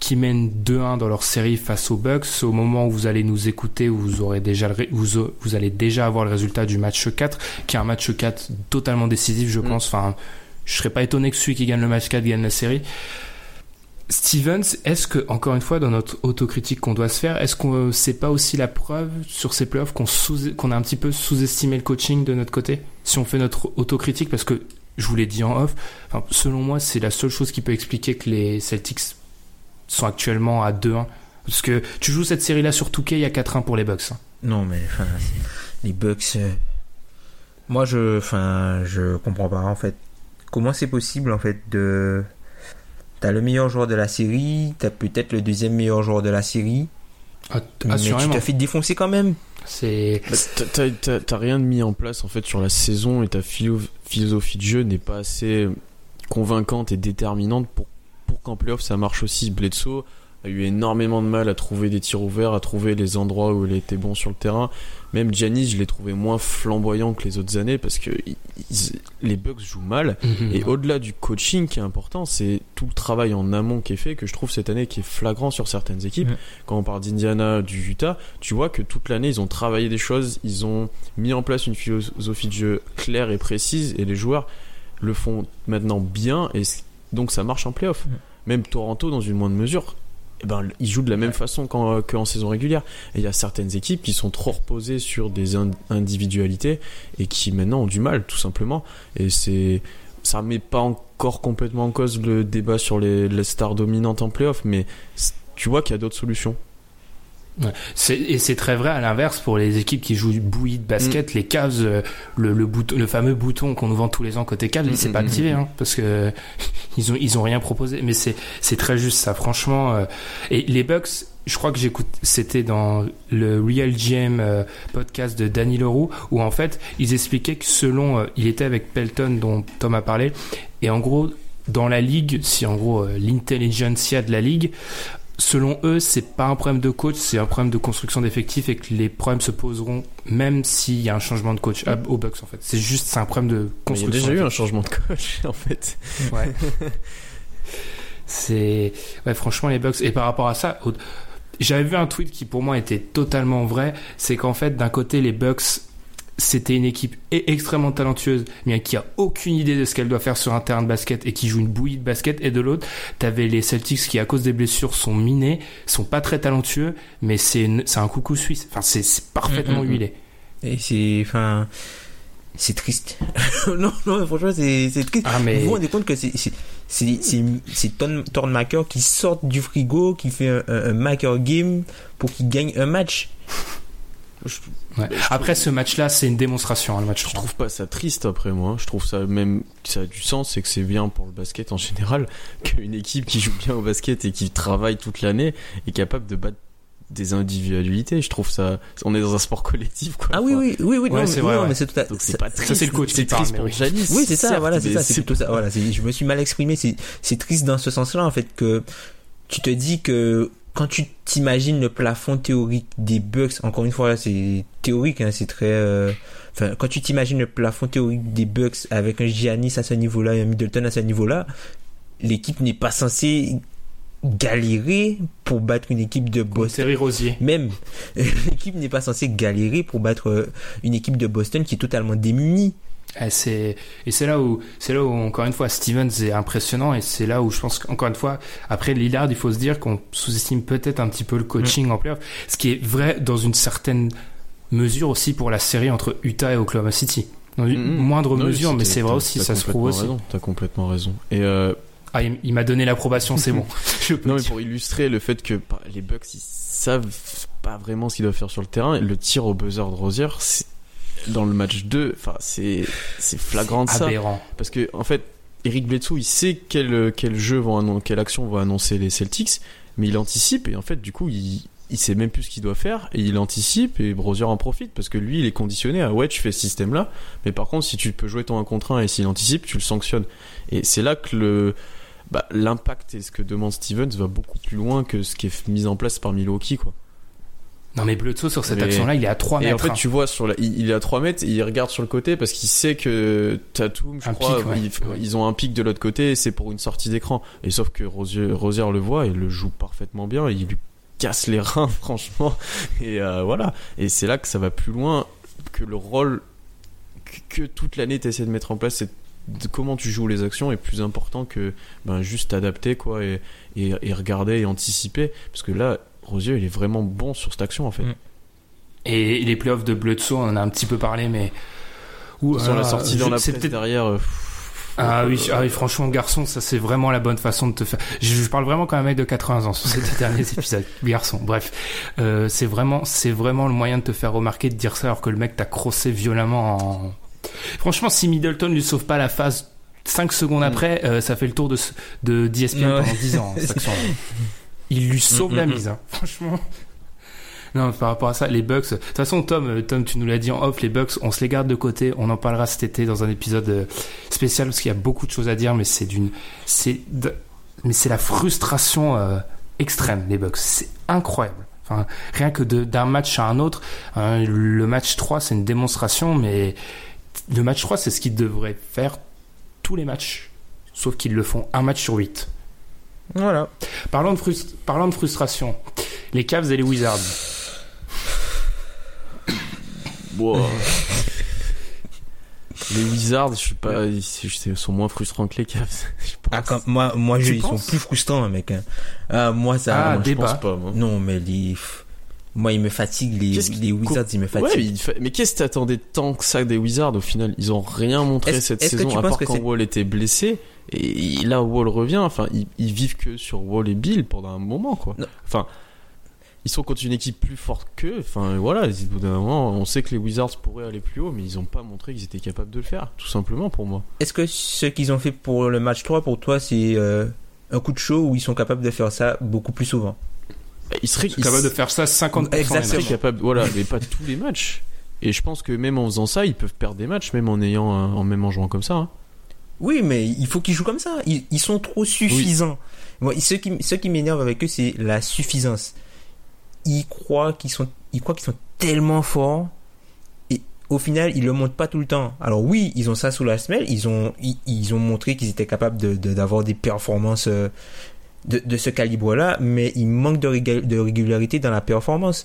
qui mènent 2-1 dans leur série face aux Bucks, au moment où vous allez nous écouter, vous aurez déjà le vous, vous allez déjà avoir le résultat du match 4, qui est un match 4 totalement décisif, je Mm. pense. Enfin, je serais pas étonné que celui qui gagne le match 4 gagne la série. Stevens, est-ce que, encore une fois, dans notre autocritique qu'on doit se faire, est-ce qu'on c'est pas aussi la preuve sur ces playoffs qu'on a un petit peu sous-estimé le coaching de notre côté Si on fait notre autocritique, parce que je vous l'ai dit en off, selon moi, c'est la seule chose qui peut expliquer que les Celtics sont actuellement à 2-1. Parce que tu joues cette série-là sur Touquet, il y a 4-1 pour les Bucks. hein. Non, mais les Bucks. euh, Moi, je, enfin, je comprends pas en fait. Comment c'est possible en fait de T'as le meilleur joueur de la série, t'as peut-être le deuxième meilleur joueur de la série. Ah, Mais tu t'as fait défoncer quand même. C'est Bah, t'as- rien de mis en place en fait sur la saison et ta philo- philosophie de jeu n'est pas assez convaincante et déterminante pour, pour qu'en playoff ça marche aussi. Bledsoe a eu énormément de mal à trouver des tirs ouverts, à trouver les endroits où il était bon sur le terrain. Même Giannis, je l'ai trouvé moins flamboyant que les autres années parce que ils- ils- les Bucks jouent mal. Mhm. Et au-delà du coaching qui est important, c'est tout le travail en amont qui est fait, que je trouve cette année qui est flagrant sur certaines équipes. Quand on parle d'Indiana, du Utah, tu vois que toute l'année, ils ont travaillé des choses, ils ont mis en place une philosophie de jeu claire et précise, et les joueurs le font maintenant bien, et donc ça marche en playoff. Même Toronto, dans une moindre mesure, eh ben, ils jouent de la même façon qu'en qu'en saison régulière. Et il y a certaines équipes qui sont trop reposées sur des in- individualités et qui maintenant ont du mal, tout simplement. Et c'est ça met pas encore complètement en cause le débat sur les, les stars dominantes en playoff, mais tu vois qu'il y a d'autres solutions. Et c'est très vrai à l'inverse pour les équipes qui jouent bouillie de Mm. basket, les Cavs, euh, le, le, bouton, le fameux bouton qu'on nous vend tous les ans côté Cavs, il s'est Mm, pas mm, activé, mm. hein, parce que ils ont ils ont rien proposé. Mais c'est c'est très juste ça, franchement. euh, et les Bucks, je crois que j'écoute, c'était dans le Real GM euh, podcast de Danny Leroux, où en fait ils expliquaient que selon, euh, il était avec Pelton dont Tom a parlé, et en gros dans la ligue, si en gros l'intelligentsia de la ligue, selon eux, c'est pas un problème de coach, c'est un problème de construction d'effectifs et que les problèmes se poseront même s'il y a un changement de coach à- aux Bucks en fait. C'est juste, c'est un problème de Mais il y a construction. déjà eu un changement de coach, en fait. Ouais. c'est ouais, franchement les Bucks. Et par rapport à ça, j'avais vu un tweet qui pour moi était totalement vrai. C'est qu'en fait, d'un côté, les Bucks c'était une équipe e- extrêmement talentueuse, mais qui a aucune idée de ce qu'elle doit faire sur un terrain de basket et qui joue une bouillie de basket. Et de l'autre, t'avais les Celtics qui, à cause des blessures, sont minés, sont pas très talentueux, mais c'est un coucou suisse. Enfin, c'est parfaitement Mm, mm, mm. huilé. Et c'est, enfin, c'est triste. non, non, franchement, c'est, triste. Ah, mais- Vous vous rendez compte que c'est, c'est, Thornmaker qui sort du frigo, qui fait un, un, un maker game pour qu'il gagne un match. Ouais. Après, ce match-là, c'est une démonstration, hein, le match Je 3. trouve pas ça triste après moi. Je trouve ça même que ça a du sens et que c'est bien pour le basket en général qu'une équipe qui joue bien au basket et qui travaille toute l'année est capable de battre des individualités. Je trouve ça. On est dans un sport collectif quoi. Ah oui, oui, oui, oui, Ouais, non, c'est vrai, non, ouais. mais c'est tout à Donc c'est ça- pas triste. ça, c'est le coach C'est qui triste pour oui. Oui, c'est ça, certes, voilà, c'est ça, c'est plutôt ça. Voilà, je me suis mal exprimé, c'est, c'est triste dans ce sens-là, en fait, que tu te dis que quand tu t'imagines le plafond théorique des Bucks, encore une fois, là, c'est théorique, hein, c'est très, euh, enfin, quand tu t'imagines le plafond théorique des Bucks avec un Giannis à ce niveau-là et un Middleton à ce niveau-là, l'équipe n'est pas censée galérer pour battre une équipe de Boston. Terry Rosier. Même, l'équipe n'est pas censée galérer pour battre euh, une équipe de Boston qui est totalement démunie. Et c'est et c'est là où c'est là où encore une fois Stevens est impressionnant et c'est là où je pense qu'encore une fois après Lillard il faut se dire qu'on sous-estime peut-être un petit peu le coaching en playoff ce qui est vrai dans une certaine mesure aussi pour la série entre Utah et Oklahoma City. Dans une Mhm. moindre Non, mesure mais c'est vrai aussi ça se trouve aussi. T'as complètement raison. Et euh, ah il, il m'a donné l'approbation c'est bon. Je peux Non, mais pour illustrer le fait que bah, les Bucks ils savent pas vraiment ce qu'ils doivent faire sur le terrain, le tir au buzzer de Rosier, c'est- dans le match 2, enfin c'est c'est flagrant de ça. aberrant Parce que en fait, Eric Bledsoe, il sait quel quel jeu vont quelle action vont annoncer les Celtics, mais il anticipe et en fait du coup il il sait même plus ce qu'il doit faire et il anticipe et Rosier en profite parce que lui il est conditionné à ouais tu fais ce système là mais par contre si tu peux jouer ton 1 contre 1 et s'il anticipe tu le sanctionnes et c'est là que le bah, l'impact et ce que demande Stevens va beaucoup plus loin que ce qui est mis en place par Milwaukee quoi. Non mais Bledsoe sur cette Mais- action là il est à 3 Et mètres en fait, hein. tu vois, sur la, il, est à 3 mètres et il regarde sur le côté parce qu'il sait que Tatum, je Un crois, pic, ouais. ils, Ouais. ils ont un pic de l'autre côté et c'est pour une sortie d'écran. Et sauf que Rosier, Rosier le voit et le joue parfaitement bien et il lui casse les reins, franchement. Et euh, voilà. Et c'est là que ça va plus loin que le rôle que, toute l'année tu essaies de mettre en place. C'est de comment tu joues les actions est plus important que ben, juste t'adapter quoi et, et, et regarder et anticiper. Parce que là, Rosier, il est vraiment bon sur cette action en fait. Mm. et les playoffs de Bledsoe on en a un petit peu parlé mais Sur la ah, sortie dans la c'est presse peut-être derrière. euh, Ah oui, ah oui, franchement, garçon, ça c'est vraiment la bonne façon de te faire. Je, je parle vraiment comme un mec de 80 ans sur ces deux derniers épisodes. Garçon, bref, euh, c'est vraiment, c'est vraiment le moyen de te faire remarquer de dire ça alors que le mec t'a crossé violemment. En... Franchement, si Middleton lui sauve pas la phase, 5 secondes après, euh, ça fait le tour de, de d'ESPN pendant 10 ans. Il lui sauve Mm, la mm, mise, hein. franchement. Non, par rapport à ça, les Bucks. De toute façon, Tom, euh, Tom, tu nous l'as dit en off, les Bucks, on se les garde de côté. On en parlera cet été dans un épisode euh, spécial parce qu'il y a beaucoup de choses à dire, mais c'est d'une, c'est, de- mais c'est la frustration euh, extrême, les Bucks. C'est incroyable. Enfin, rien que d'un match à un autre, hein, le match 3, c'est une démonstration, mais le match 3, c'est ce qu'ils devraient faire tous les matchs, sauf qu'ils le font un match sur 8. Voilà. Parlons de, frust- parlons de frustration, les Cavs et les Wizards. Wow. les Wizards, je suis pas, ils ils sont moins frustrants que les Cavs. Je pense. Ah, quand- moi, moi, je, ils sont plus frustrants, hein, mec. hein. Ah, moi, ça. Ah, moi, je débat. pense pense pas, moi. Non, mais les. Moi, ils me fatiguent, les, les Wizards, ils me Ouais, mais, fatiguent. mais qu'est-ce que t'attendais tant que ça des Wizards au final? Ils ont rien montré cette saison tu à penses part que quand Wall était blessé. Et là, Wall revient. Enfin, ils, ils vivent que sur Wall et Bill pendant un moment, quoi. Non. Enfin, ils sont contre une équipe plus forte qu'eux. Enfin, voilà. Au bout d'un moment, on sait que les Wizards pourraient aller plus haut, mais ils ont pas montré qu'ils étaient capables de le faire, tout simplement pour moi. Est-ce que ce qu'ils ont fait pour le match 3, pour toi, c'est euh, un coup de show où ils sont capables de faire ça beaucoup plus souvent? Ils seraient Ils sont capables de faire ça 50% des Ils seraient capables, voilà, mais pas tous les matchs. Et je pense que même en faisant ça, ils peuvent perdre des matchs, même en ayant, un- en même en jouant comme ça. hein. Oui, mais il faut qu'ils jouent comme ça. Ils, ils sont trop suffisants. Moi, ce qui, ce qui m'énerve avec eux, c'est la suffisance. Ils croient qu'ils sont, ils croient qu'ils sont tellement forts et au final, ils le montrent pas tout le temps. Alors oui, ils ont ça sous la semelle. Ils ont, ils, ils ont montré qu'ils étaient capables de, de- d'avoir des performances euh, de, de ce calibre-là, mais il manque de, réga- de régularité dans la performance.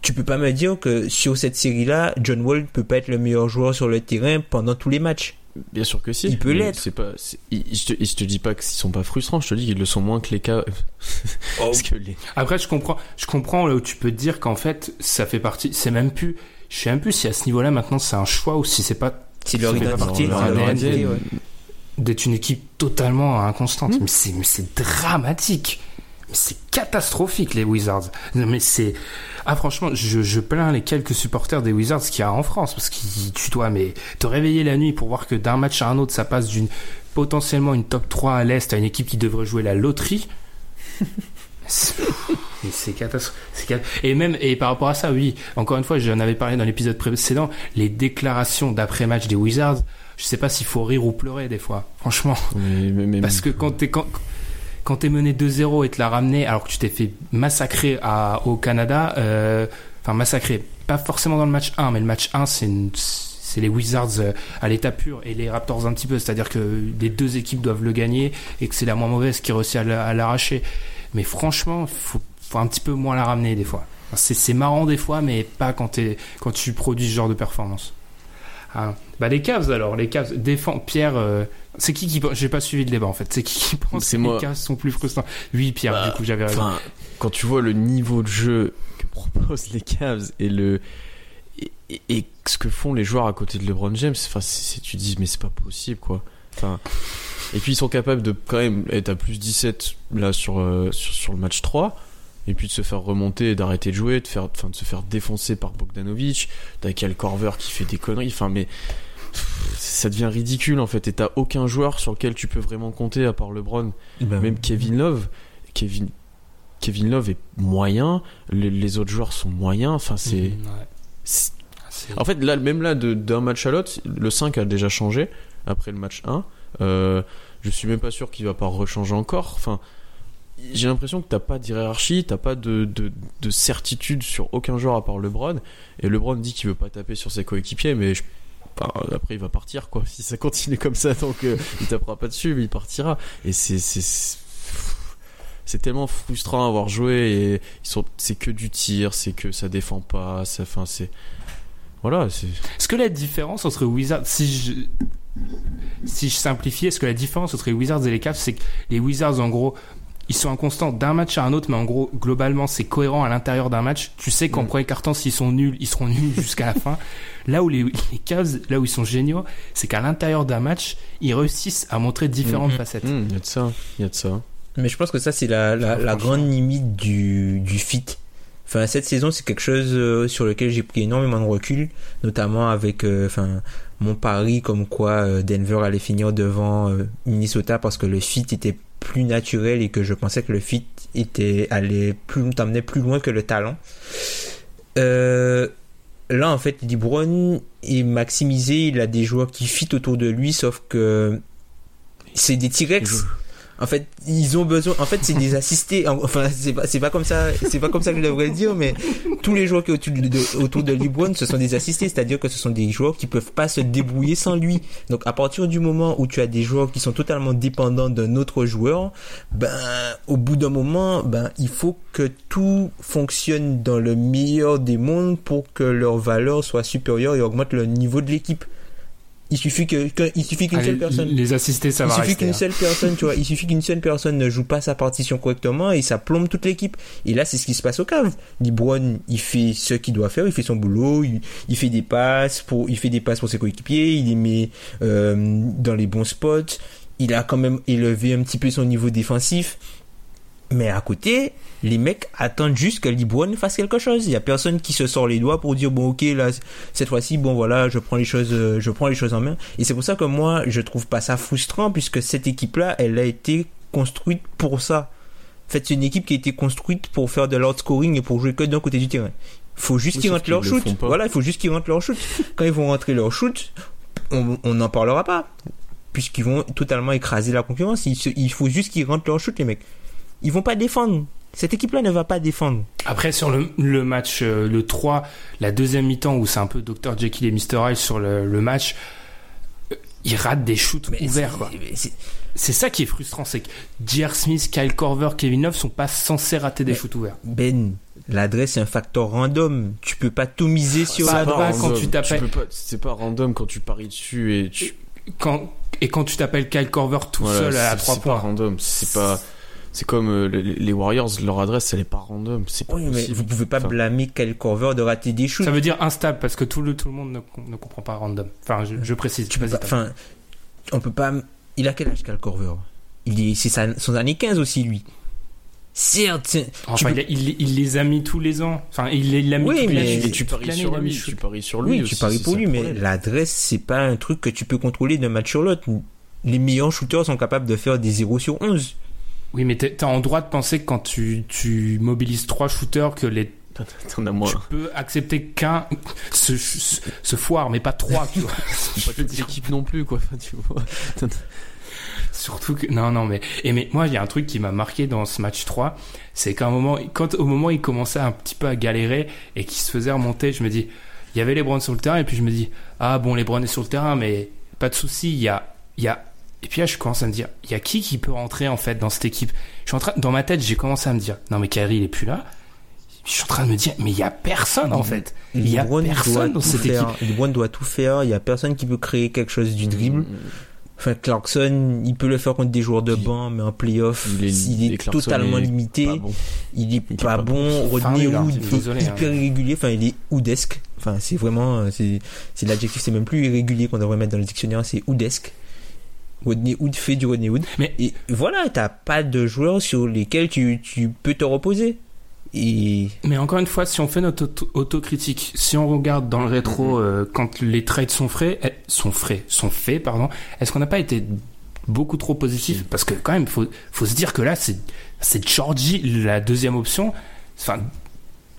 Tu peux pas me dire que sur cette série-là, John Wall peut pas être le meilleur joueur sur le terrain pendant tous les matchs. Bien sûr que si. Il peut l'être. C'est pas. il- Je te, je te dis pas qu'ils sont pas frustrants. Je te dis qu'ils le sont moins que les cas. Parce que les. Après, je comprends, je comprends là où tu peux te dire qu'en fait, ça fait partie, c'est même plus, je sais même plus si à ce niveau-là maintenant c'est un choix ou si c'est pas C'est leur identité, d'être une équipe totalement inconstante. Mais c'est, mais c'est dramatique. C'est catastrophique, les Wizards. Non, mais c'est, ah, franchement, je, je plains les quelques supporters des Wizards qu'il y a en France parce qu'ils, tu dois, mais, te réveiller la nuit pour voir que d'un match à un autre, ça passe d'une, potentiellement une top 3 à l'Est à une équipe qui devrait jouer la loterie. C'est- catastrophique. Et même, et par rapport à ça, oui, encore une fois, j'en avais parlé dans l'épisode précédent, les déclarations d'après-match des Wizards, je sais pas s'il faut rire ou pleurer des fois, franchement. Mais- mais- Parce que quand t'es, quand, quand t'es mené 2-0 et te la ramener alors que tu t'es fait massacrer au Canada, euh, enfin massacrer, pas forcément dans le match 1, mais le match 1 c'est une- les Wizards euh, à l'état pur et les Raptors un petit peu, c'est-à-dire que les deux équipes doivent le gagner et que c'est la moins mauvaise qui réussit à la- à l'arracher. Mais franchement, faut, faut un petit peu moins la ramener des fois. C'est, marrant des fois, mais pas quand, quand tu produis ce genre de performance. Ah. Bah les Cavs alors, les Cavs défend Pierre. euh, c'est qui qui pense J'ai pas suivi le débat en fait. C'est qui qui pense que moi. les Cavs sont plus frustrants? Oui Pierre, Bah, du coup j'avais raison. Quand tu vois le niveau de jeu que proposent les Cavs et le et, et- et ce que font les joueurs à côté de LeBron James, enfin, c'est- tu dis mais c'est pas possible quoi. Enfin, et puis ils sont capables de quand même être à plus 17 là sur, euh, sur sur le match 3 et puis de se faire remonter et d'arrêter de jouer, de faire enfin de se faire défoncer par Bogdanovic, t'as Corver qui fait des conneries, enfin mais ça devient ridicule en fait et t'as aucun joueur sur lequel tu peux vraiment compter à part LeBron. Ben, même Kevin Love. Kevin Kevin Love est moyen. Les, les autres joueurs sont moyens. Enfin c'est Mhm, ouais. Ah, en fait là même là d'un match à l'autre le 5 a déjà changé après le match 1 euh, je suis même pas sûr qu'il va pas rechanger encore. Enfin j'ai l'impression que t'as pas d'hierarchie, t'as pas de, de, de certitude sur aucun joueur à part LeBron. Et LeBron dit qu'il veut pas taper sur ses coéquipiers, mais je- enfin, après il va partir quoi. Si ça continue comme ça, donc euh, il tapera pas dessus, mais il partira. Et c'est c'est tellement frustrant à avoir joué et ils sont c'est que du tir, c'est que ça défend pas, ça enfin c'est voilà, c'est Est-ce que la différence entre Wizards, si je, si je simplifie, est-ce que la différence entre les Wizards et les Cavs, c'est que les Wizards, en gros, ils sont inconstants d'un match à un autre, mais en gros, globalement, c'est cohérent à l'intérieur d'un match. Tu sais qu'en Mm. premier carton, s'ils sont nuls, ils seront nuls jusqu'à la fin. Là où les, les Cavs, là où ils sont géniaux, c'est qu'à l'intérieur d'un match, ils réussissent à montrer différentes Mhm. facettes. Il y a de ça, il y a de ça. Mais je pense que ça, c'est la, la, la Franchement. grande limite du, du fit. Enfin, cette saison, c'est quelque chose euh, sur lequel j'ai pris énormément de recul, notamment avec, euh, enfin, mon pari comme quoi euh, Denver allait finir devant euh, Minnesota parce que le fit était plus naturel et que je pensais que le fit était allait plus plus loin que le talent. Euh, là en fait LeBron est maximisé, il a des joueurs qui fit autour de lui sauf que c'est des T-Rex. En fait, ils ont besoin. En fait, c'est des assistés. Enfin, c'est pas, c'est pas comme ça. C'est pas comme ça que je devrais dire, mais tous les joueurs qui autour de, autour de LeBron, ce sont des assistés. C'est-à-dire que ce sont des joueurs qui peuvent pas se débrouiller sans lui. Donc, à partir du moment où tu as des joueurs qui sont totalement dépendants d'un autre joueur, ben, au bout d'un moment, ben, il faut que tout fonctionne dans le meilleur des mondes pour que leur valeur soit supérieure et augmente le niveau de l'équipe il suffit que, que il suffit qu'une seule personne Les assistés, ça il va suffit qu'une hein. seule personne, tu vois, il suffit qu'une seule personne ne joue pas sa partition correctement et ça plombe toute l'équipe. Et là, c'est ce qui se passe au cave. LeBron, il fait ce qu'il doit faire, il fait son boulot, il, il fait des passes pour, il fait des passes pour ses coéquipiers, il les met euh, dans les bons spots. Il a quand même élevé un petit peu son niveau défensif. Mais à côté, les mecs attendent juste que LeBron fasse quelque chose. Il y a personne qui se sort les doigts pour dire bon ok là cette fois-ci bon voilà je prends les choses euh, je prends les choses en main. Et c'est pour ça que moi je trouve pas ça frustrant puisque cette équipe là elle a été construite pour ça. En fait c'est une équipe qui a été construite pour faire de l'out scoring et pour jouer que d'un côté du terrain. Faut juste Oui, qu'ils rentrent leur le shoot. Voilà il faut juste qu'ils rentrent leur shoot. Quand ils vont rentrer leur shoot on on n'en parlera pas puisqu'ils vont totalement écraser la concurrence. Il, se- il faut juste qu'ils rentrent leur shoot les mecs. Ils vont pas défendre. Cette équipe-là ne va pas défendre. Après, sur le, le match, euh, le 3, la deuxième mi-temps, où c'est un peu Dr. Jekyll et Mr. Hyde sur le, le match, euh, ils ratent des shoots ouverts. Mais c'est- C'est ça qui est frustrant, c'est que J.R. Smith, Kyle Korver, Kevin Love sont pas censés rater des Mais- shoots ouverts. Ben, l'adresse est un facteur random. Tu peux pas tout miser sur la base. quand random. tu t'appelles- C'est pas random quand tu paries dessus et tu. Quand, et quand tu t'appelles Kyle Korver tout Voilà, seul à c'est- 3 C'est pas points. random. C'est pas. C'est comme euh, les, les Warriors, leur adresse, elle est pas random. C'est pas Oui, mais vous pouvez pas Enfin, blâmer Kyle Corver de rater des shoots. Ça veut dire instable, parce que tout le, tout le monde ne, com- ne comprend pas random. Enfin, je, je précise. tu pas, enfin, on peut pas. Il a quel âge Kyle Corver Il est, c'est son année 15 aussi lui. Certes, Enfin, tu peux- il, il- il les a mis tous les ans. Enfin, il les- l'a mis Oui, mais- l'année. Et tu paries sur lui. Tu paries sur lui. oui, tu aussi, paries c'est pour lui, mais l'adresse c'est pas un truc que tu peux contrôler d'un match sur l'autre. Les meilleurs shooters sont capables de faire des 0 sur 11. Oui, mais t'es en droit de penser que quand tu, tu mobilises trois shooters que les T'en as moins. tu peux accepter qu'un se, se, se foire, mais pas trois, tu vois. Pas toute l'équipe non plus, quoi. Enfin, tu vois. Surtout que non non mais et mais moi il y a un truc qui m'a marqué dans ce match 3, c'est qu'à un moment quand au moment où il commençait un petit peu à galérer et qu'il se faisait remonter, je me dis il y avait les Browns sur le terrain et puis je me dis ah bon les Browns est sur le terrain mais pas de souci, il y a il y a et puis là je commence à me dire il y a qui qui peut rentrer en fait dans cette équipe? Je suis en train dans ma tête, j'ai commencé à me dire non mais Kyrie il est plus là. Je suis en train de me dire mais il y a personne en fait. Il y a LeBron personne dans cette faire. équipe. LeBron doit tout faire. Il y a personne qui peut créer quelque chose du dribble. Mm. Enfin, Clarkson, il peut le faire contre des joueurs de Il- banc, mais en playoff, Il est- il est, totalement est limité. pas bon. Il est Il est pas, pas bon. Fin Rodney hein, Hood, désolé, hein. hyper irrégulier. Enfin, il est houdesque. Enfin, c'est vraiment, euh, c'est, c'est l'adjectif, c'est même plus irrégulier qu'on devrait mettre dans le dictionnaire, c'est houdesque. Rodney Hood fait du Rodney Hood. Mais- et voilà, t'as pas de joueurs sur lesquels tu, tu peux te reposer. Et Mais encore une fois, si on fait notre auto- autocritique, si on regarde dans le rétro euh, quand les trades sont frais, eh, sont frais, sont faits, pardon, est-ce qu'on n'a pas été beaucoup trop positif? Parce que quand même, faut faut se dire que là, c'est Georgie la deuxième option. Enfin,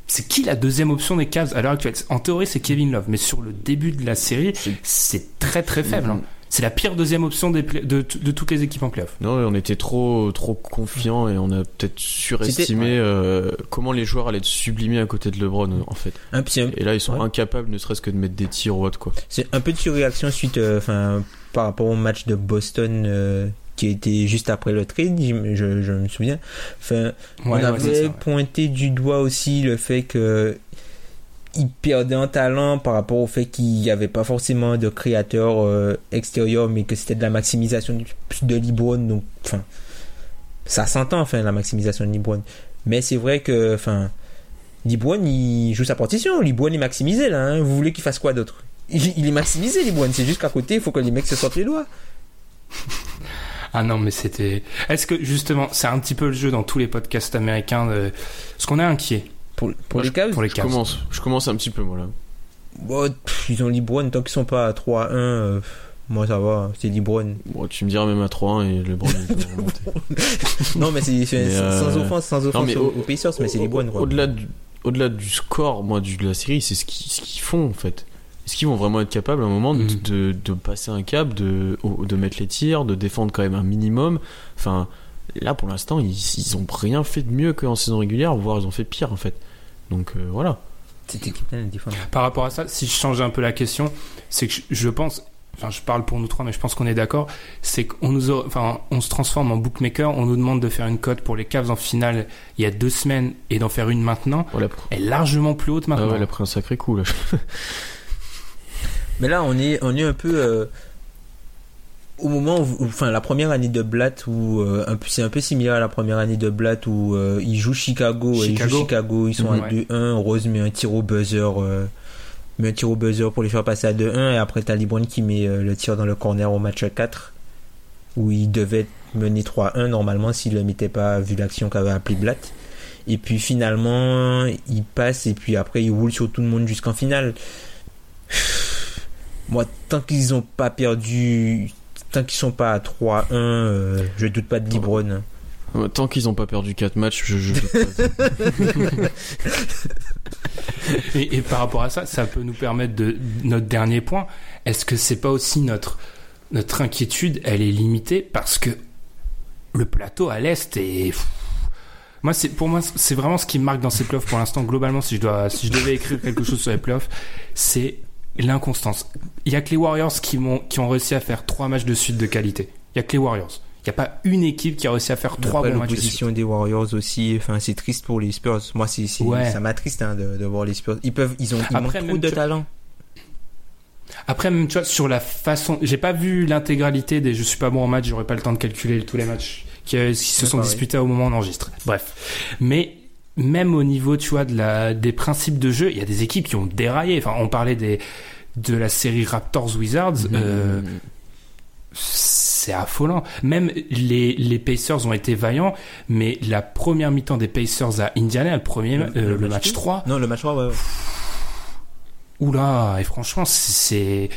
c'est qui la deuxième option des Cavs à l'heure actuelle? En théorie, c'est Kevin Love, mais sur le début de la série, C'est- c'est très très faible. hein. C'est la pire deuxième option des de, de toutes les équipes en playoff. Non, on était trop, trop confiants et on a peut-être surestimé euh, comment les joueurs allaient être sublimés à côté de LeBron, en fait. un petit, Et là, ils sont Ouais. incapables, ne serait-ce que de mettre des tirs ou autre, quoi. C'est un peu de surréaction suite, euh, enfin, par rapport au match de Boston euh, qui était juste après le trade, je, me souviens. Enfin, on Ouais, avait c'est ça, ouais. pointé du doigt aussi le fait que il perdait en talent par rapport au fait qu'il n'y avait pas forcément de créateur euh, extérieur, mais que c'était de la maximisation de LeBron. Donc, enfin, ça s'entend, enfin, la maximisation de LeBron. Mais c'est vrai que, enfin, LeBron, il joue sa partition. LeBron est maximisé, là. hein. Vous voulez qu'il fasse quoi d'autre? Il, est maximisé, LeBron. C'est juste qu'à côté, il faut que les mecs se sortent les doigts. Ah non, mais c'était. Est-ce que justement, c'est un petit peu le jeu dans tous les podcasts américains de... Est-ce qu'on est inquiet Pour, pour Moi, les Cavs, pour les Je Cavs commence, je commence un petit peu, moi, là. Bon, pff, ils ont LeBron, tant qu'ils sont pas à 3-1, euh, moi ça va, c'est LeBron. Bon, tu me diras même à 3-1 et LeBron il peut remonter. non, mais c'est Mais, sans euh, offense, sans offense mais au- aux Pacers, mais c'est LeBron. Au-delà du, au-delà du score, moi, du, de la série, c'est ce qu'ils, ce qu'ils font en fait. Est-ce qu'ils vont vraiment être capables à un moment de, Mhm. de, de passer un cap, de, au- de mettre les tirs, de défendre quand même un minimum? Enfin, là pour l'instant, ils, ils ont rien fait de mieux qu'en saison régulière, voire ils ont fait pire en fait. Donc euh, voilà. Cette. Par rapport à ça, si je change un peu la question, c'est que je, je pense, enfin je parle pour nous trois, mais je pense qu'on est d'accord, c'est qu'on nous, a- enfin on se transforme en bookmaker, on nous demande de faire une cote pour les Cavs en finale il y a deux semaines et d'en faire une maintenant, Voilà. elle est largement plus haute Ah maintenant. ouais, elle a pris un sacré coup là. Mais là, on est, on est un peu euh, au moment où, enfin, la première année de Blatt, où euh, c'est un peu similaire à la première année de Blatt, où euh, ils jouent Chicago, et ils jouent Chicago, ils sont Mhm. à 2-1, Rose met un tir au buzzer, euh, met un tir au buzzer pour les faire passer à 2-1, et après t'as LeBron qui met euh, le tir dans le corner au match 4, où il devait mener 3-1 normalement s'il le mettait pas, vu l'action qu'avait appelé Blatt. Et puis finalement, il passe, et puis après il roule sur tout le monde jusqu'en finale. Moi, tant qu'ils ont pas perdu, tant qu'ils sont pas à 3-1, euh, je doute pas de. Ouais, Tant qu'ils ont pas perdu 4 matchs, je, je doute pas. Et, et par rapport à ça, ça peut nous permettre de notre dernier point. Est-ce que c'est pas aussi notre notre inquiétude, elle est limitée parce que le plateau à l'est est moi c'est pour moi c'est vraiment ce qui me marque dans ces playoffs pour l'instant globalement si je dois si je devais écrire quelque chose sur les playoffs, c'est l'inconstance. Il y a que les Warriors qui m'ont qui ont réussi à faire trois matchs de suite de qualité. Il y a que les Warriors. Il n'y a pas une équipe qui a réussi à faire trois bons matchs de suite. l'opposition des Warriors aussi, enfin, c'est triste pour les Spurs. Moi, c'est, Ouais. ça m'attriste hein, de, de voir les Spurs. Ils peuvent, ils ont, ils Après, manquent trop même de tu- talent. Après, même, tu vois, sur la façon, j'ai pas vu l'intégralité des, je suis pas bon en match, j'aurais pas le temps de calculer tous les matchs qui, euh, qui se sont pareil. disputés au moment où on enregistre. Bref. Mais, même au niveau, tu vois, de la, des principes de jeu, il y a des équipes qui ont déraillé. Enfin, on parlait des, de la série Raptors Wizards, euh, c'est affolant. Même les, les Pacers ont été vaillants, mais la première mi-temps des Pacers à Indiana, le premier, euh, le, match 3, Non, le match 3, ouais. ouais. Oula, et franchement, c'est.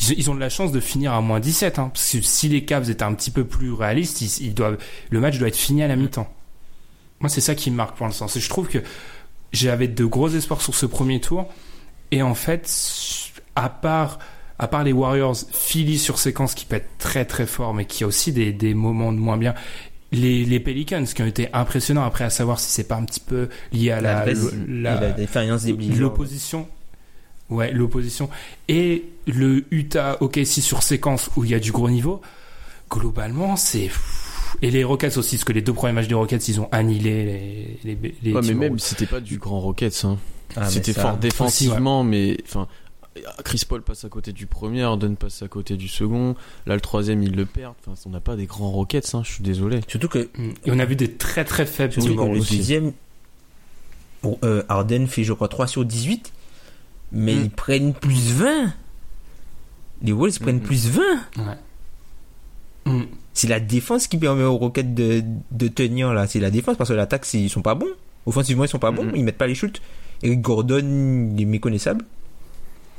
Ils ils ont de la chance de finir à moins 17, hein, parce que si les Cavs étaient un petit peu plus réalistes, ils, ils doivent, le match doit être fini à la mi-temps. Moi, c'est ça qui me marque pour l'instant. C'est je trouve que j'avais de gros espoirs sur ce premier tour, et en fait, à part, à part les Warriors, Philly sur séquence qui être très très fort, mais qui a aussi des, des moments de moins bien. Les, les Pelicans qui ont été impressionnants après à savoir si c'est pas un petit peu lié à la, la- l'opposition ouais l'opposition et le Utah OKC sur séquence où il y a du gros niveau globalement c'est et les Rockets aussi parce que les deux premiers matchs des Rockets ils ont annihilé les les, les Ouais, mais même c'était pas du grand Rockets. Hein. Ah, c'était ça- fort défensivement, mais enfin. Chris Paul passe à côté du premier, Harden passe à côté du second. Là, le troisième, il le perd. Enfin, on n'a pas des grands Rockets, hein, je suis désolé. Surtout que, Mm. et on a vu des très très faibles surtout Timberwolves que le aussi. deuxième, bon, euh, Harden fait, je crois, 3 sur 18, mais Mm. ils prennent plus 20. Les Wolves prennent plus 20. Ouais. Mm. C'est la défense qui permet aux Rockets de, de tenir là. C'est la défense parce que l'attaque, ils sont pas bons. Offensivement, ils sont pas bons. Mhm. Ils mettent pas les shoots. Eric Gordon, il est méconnaissable.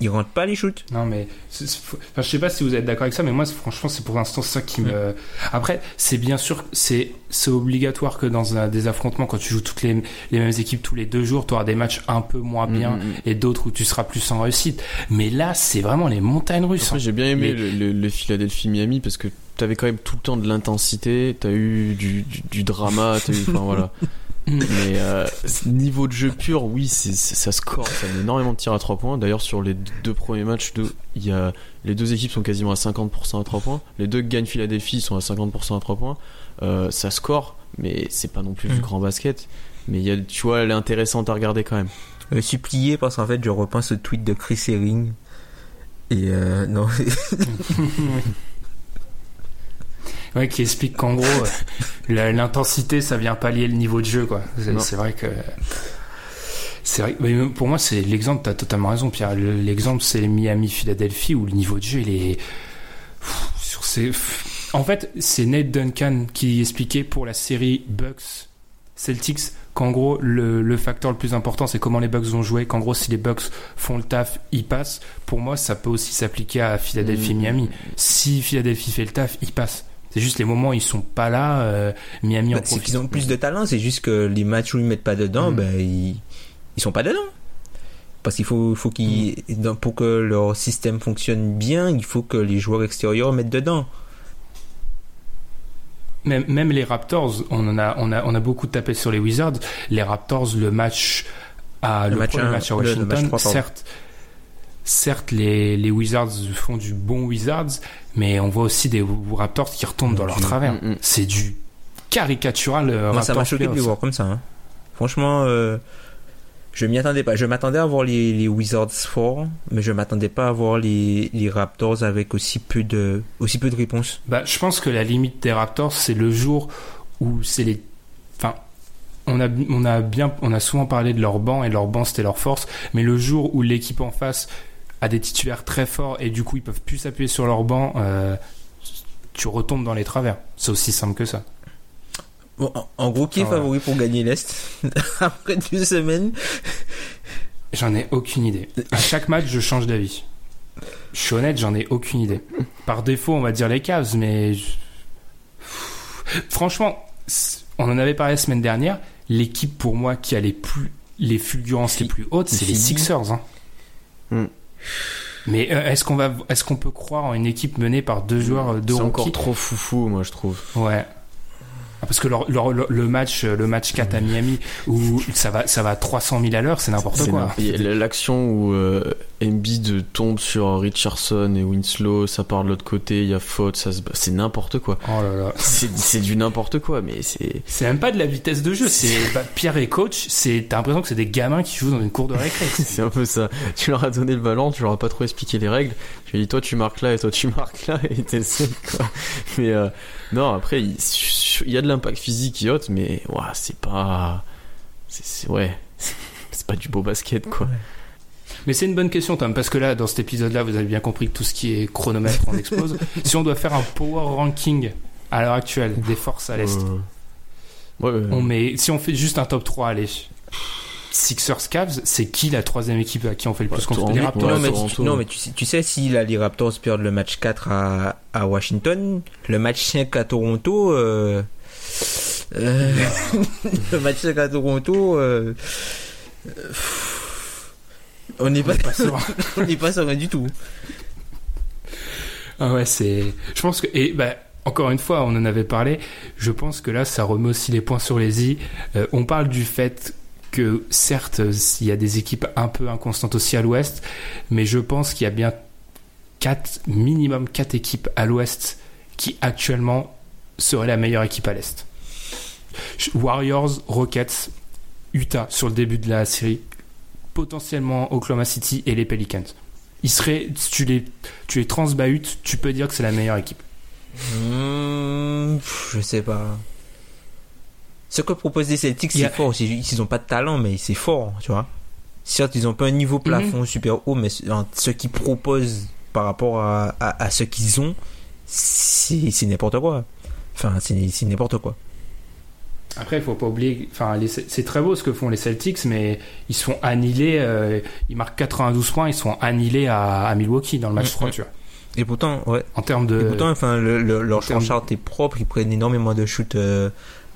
Il rentre pas les shoots. Non mais enfin, je sais pas si vous êtes d'accord avec ça, mais moi franchement c'est pour l'instant ça qui me. Après c'est bien sûr c'est c'est obligatoire que dans un, des affrontements quand tu joues toutes les les mêmes équipes tous les deux jours, tu auras des matchs un peu moins bien Mm, mm, mm. et d'autres où tu seras plus en réussite. Mais là c'est vraiment les montagnes russes. Hein. j'ai bien aimé Les- le, le, le Philadelphie-Miami parce que t'avais quand même tout le temps de l'intensité, t'as eu du, du, du drama, t'as eu, enfin voilà. Mm. Mais euh, niveau de jeu pur, oui, c'est, c'est- ça score, ça met énormément de tirs à 3 points. D'ailleurs, sur les deux premiers matchs, y a, les deux équipes sont quasiment à 50% à 3 points. Les deux qui gagnent Philadelphie sont à 50% à 3 points. Euh, ça score, mais c'est pas non plus du Mm. grand basket. Mais il y a, tu vois, elle est intéressante à regarder quand même. Euh, supplié parce qu'en fait, je repense au tweet de Chris Herring. Et euh, non, Ouais, qui explique qu'en gros euh, l'intensité ça vient pallier le niveau de jeu quoi. C'est vrai que. C'est vrai, mais pour moi, c'est l'exemple, t'as totalement raison, Pierre. Le- L'exemple, c'est Miami-Philadelphie où le niveau de jeu, il est. Pff, Sur ces... En fait, c'est Nate Duncan qui expliquait pour la série Bucks Celtics qu'en gros le, le facteur le plus important c'est comment les Bucks vont jouer qu'en gros si les Bucks font le taf ils passent pour moi ça peut aussi s'appliquer à Philadelphie Mm. Miami si Philadelphie fait le taf ils passent c'est juste les moments où ils sont pas là euh, Miami en Bah, c'est profite qu'ils ont plus de talent, c'est juste que les matchs où ils mettent pas dedans, Mm. ben ils, ils sont pas dedans. Parce qu'il faut, faut qu'ils, Mm. dans- pour que leur système fonctionne bien, il faut que les joueurs extérieurs mettent dedans. même, même les Raptors on en a on a on a beaucoup tapé sur les Wizards les Raptors le match à Le le, match premier un, match à le- le Washington match certes certes les, les Wizards font du bon Wizards mais on voit aussi des Raptors qui retombent dans leur Du- travers Mm, mm. c'est du caricatural euh, ça m'a choqué de les voir comme ça. hein. Franchement, euh, je m'y attendais pas. Je m'attendais à voir les, les Wizards forts, mais je m'attendais pas à voir les, les Raptors avec aussi peu de, aussi peu de réponses. Bah, je pense que la limite des Raptors, c'est le jour où c'est les. Enfin, on a, on a bien, on a souvent parlé de leur banc et leur banc c'était leur force, mais le jour où l'équipe en face a des titulaires très forts et du coup ils peuvent plus s'appuyer sur leur banc, euh, tu retombes dans les travers. C'est aussi simple que ça. Bon, en, gros, qui est Ah, voilà. favori pour gagner l'Est après deux semaines? J'en ai aucune idée. À chaque match, je change d'avis. Je suis honnête, j'en ai aucune idée. Par défaut, on va dire les Cavs, mais je- franchement, on en avait parlé la semaine dernière. L'équipe pour moi qui a les plus les fulgurances les plus hautes, c'est les. Sixers. hein. Hmm. Mais euh, est-ce qu'on va, est-ce qu'on peut croire en une équipe menée par deux joueurs, euh, deux C'est encore trop foufou, moi je trouve. Ouais. Parce que leur- leur- leur- le match, euh, le match 4 à Miami où ça va, ça va à 300 000 à l'heure, c'est n'importe quoi. L'action où euh, Embiid tombe sur Richardson et Winslow, ça part de l'autre côté, il y a faute, ça se bat. C'est n'importe quoi. Oh là là. C'est du n'importe quoi, mais c'est. C'est même pas de la vitesse de jeu, c'est bah, Pierre et coach, c'est t'as l'impression que c'est des gamins qui jouent dans une cour de récré. C'est un peu ça. Tu leur as donné le ballon, tu leur as pas trop expliqué les règles. Tu lui as dit, toi tu marques là et toi tu marques là et t'es seul, quoi. Mais euh, non, après, il, il y a de l'impact physique qui est haute, mais c'est pas. C'est ouais. C'est pas du beau basket, quoi. Mais c'est une bonne question Tom, parce que là, dans cet épisode-là, vous avez bien compris que tout ce qui est chronomètre, on explose. si on doit faire un power ranking à l'heure actuelle des forces à l'Est, Euh, Ouais, ouais. on met, si on fait juste un top 3, allez. Sixers Cavs, c'est qui la troisième équipe à qui on fait le Bah, plus confiance? Toronto. Les Raptors. Non, mais Toronto. tu, non, mais tu sais, tu sais, si là, les Raptors perdent le match 4 à, à Washington, le match 5 à Toronto, euh, euh, le match 5 à Toronto, euh, euh, on n'est pas, Pas sûr. on n'est pas serein du tout. Ah ouais, c'est. Je pense que et bah encore une fois, on en avait parlé. Je pense que là, ça remet aussi les points sur les i. Euh, on parle du fait que certes, il y a des équipes un peu inconstantes aussi à l'Ouest, mais je pense qu'il y a bien quatre minimum quatre équipes à l'Ouest qui actuellement seraient la meilleure équipe à l'Est. Warriors, Rockets, Utah sur le début de la série, potentiellement Oklahoma City et les Pelicans. Ils seraient, tu les, tu les transbahutes, tu peux dire que c'est la meilleure équipe. Hmm, je sais pas. Ce que proposent les Celtics, c'est a- fort. C'est- Ils ont pas de talent, mais c'est fort, tu vois. Certes, ils ont pas un niveau plafond super haut, mais ce- en- ce qu'ils proposent par rapport à, à, à ce qu'ils ont, c'est c'est n'importe quoi. Enfin, c'est c'est n'importe quoi. Après, il faut pas oublier, enfin, c'est très beau ce que font les Celtics, mais ils se font annihiler, euh, ils marquent 92 points, ils se font annihilés à, à Milwaukee dans le match Mhm. 3, tu vois. Et pourtant, ouais. En termes de. Et pourtant, enfin, le, le- leur chart est propre. Ils prennent énormément de shoots euh,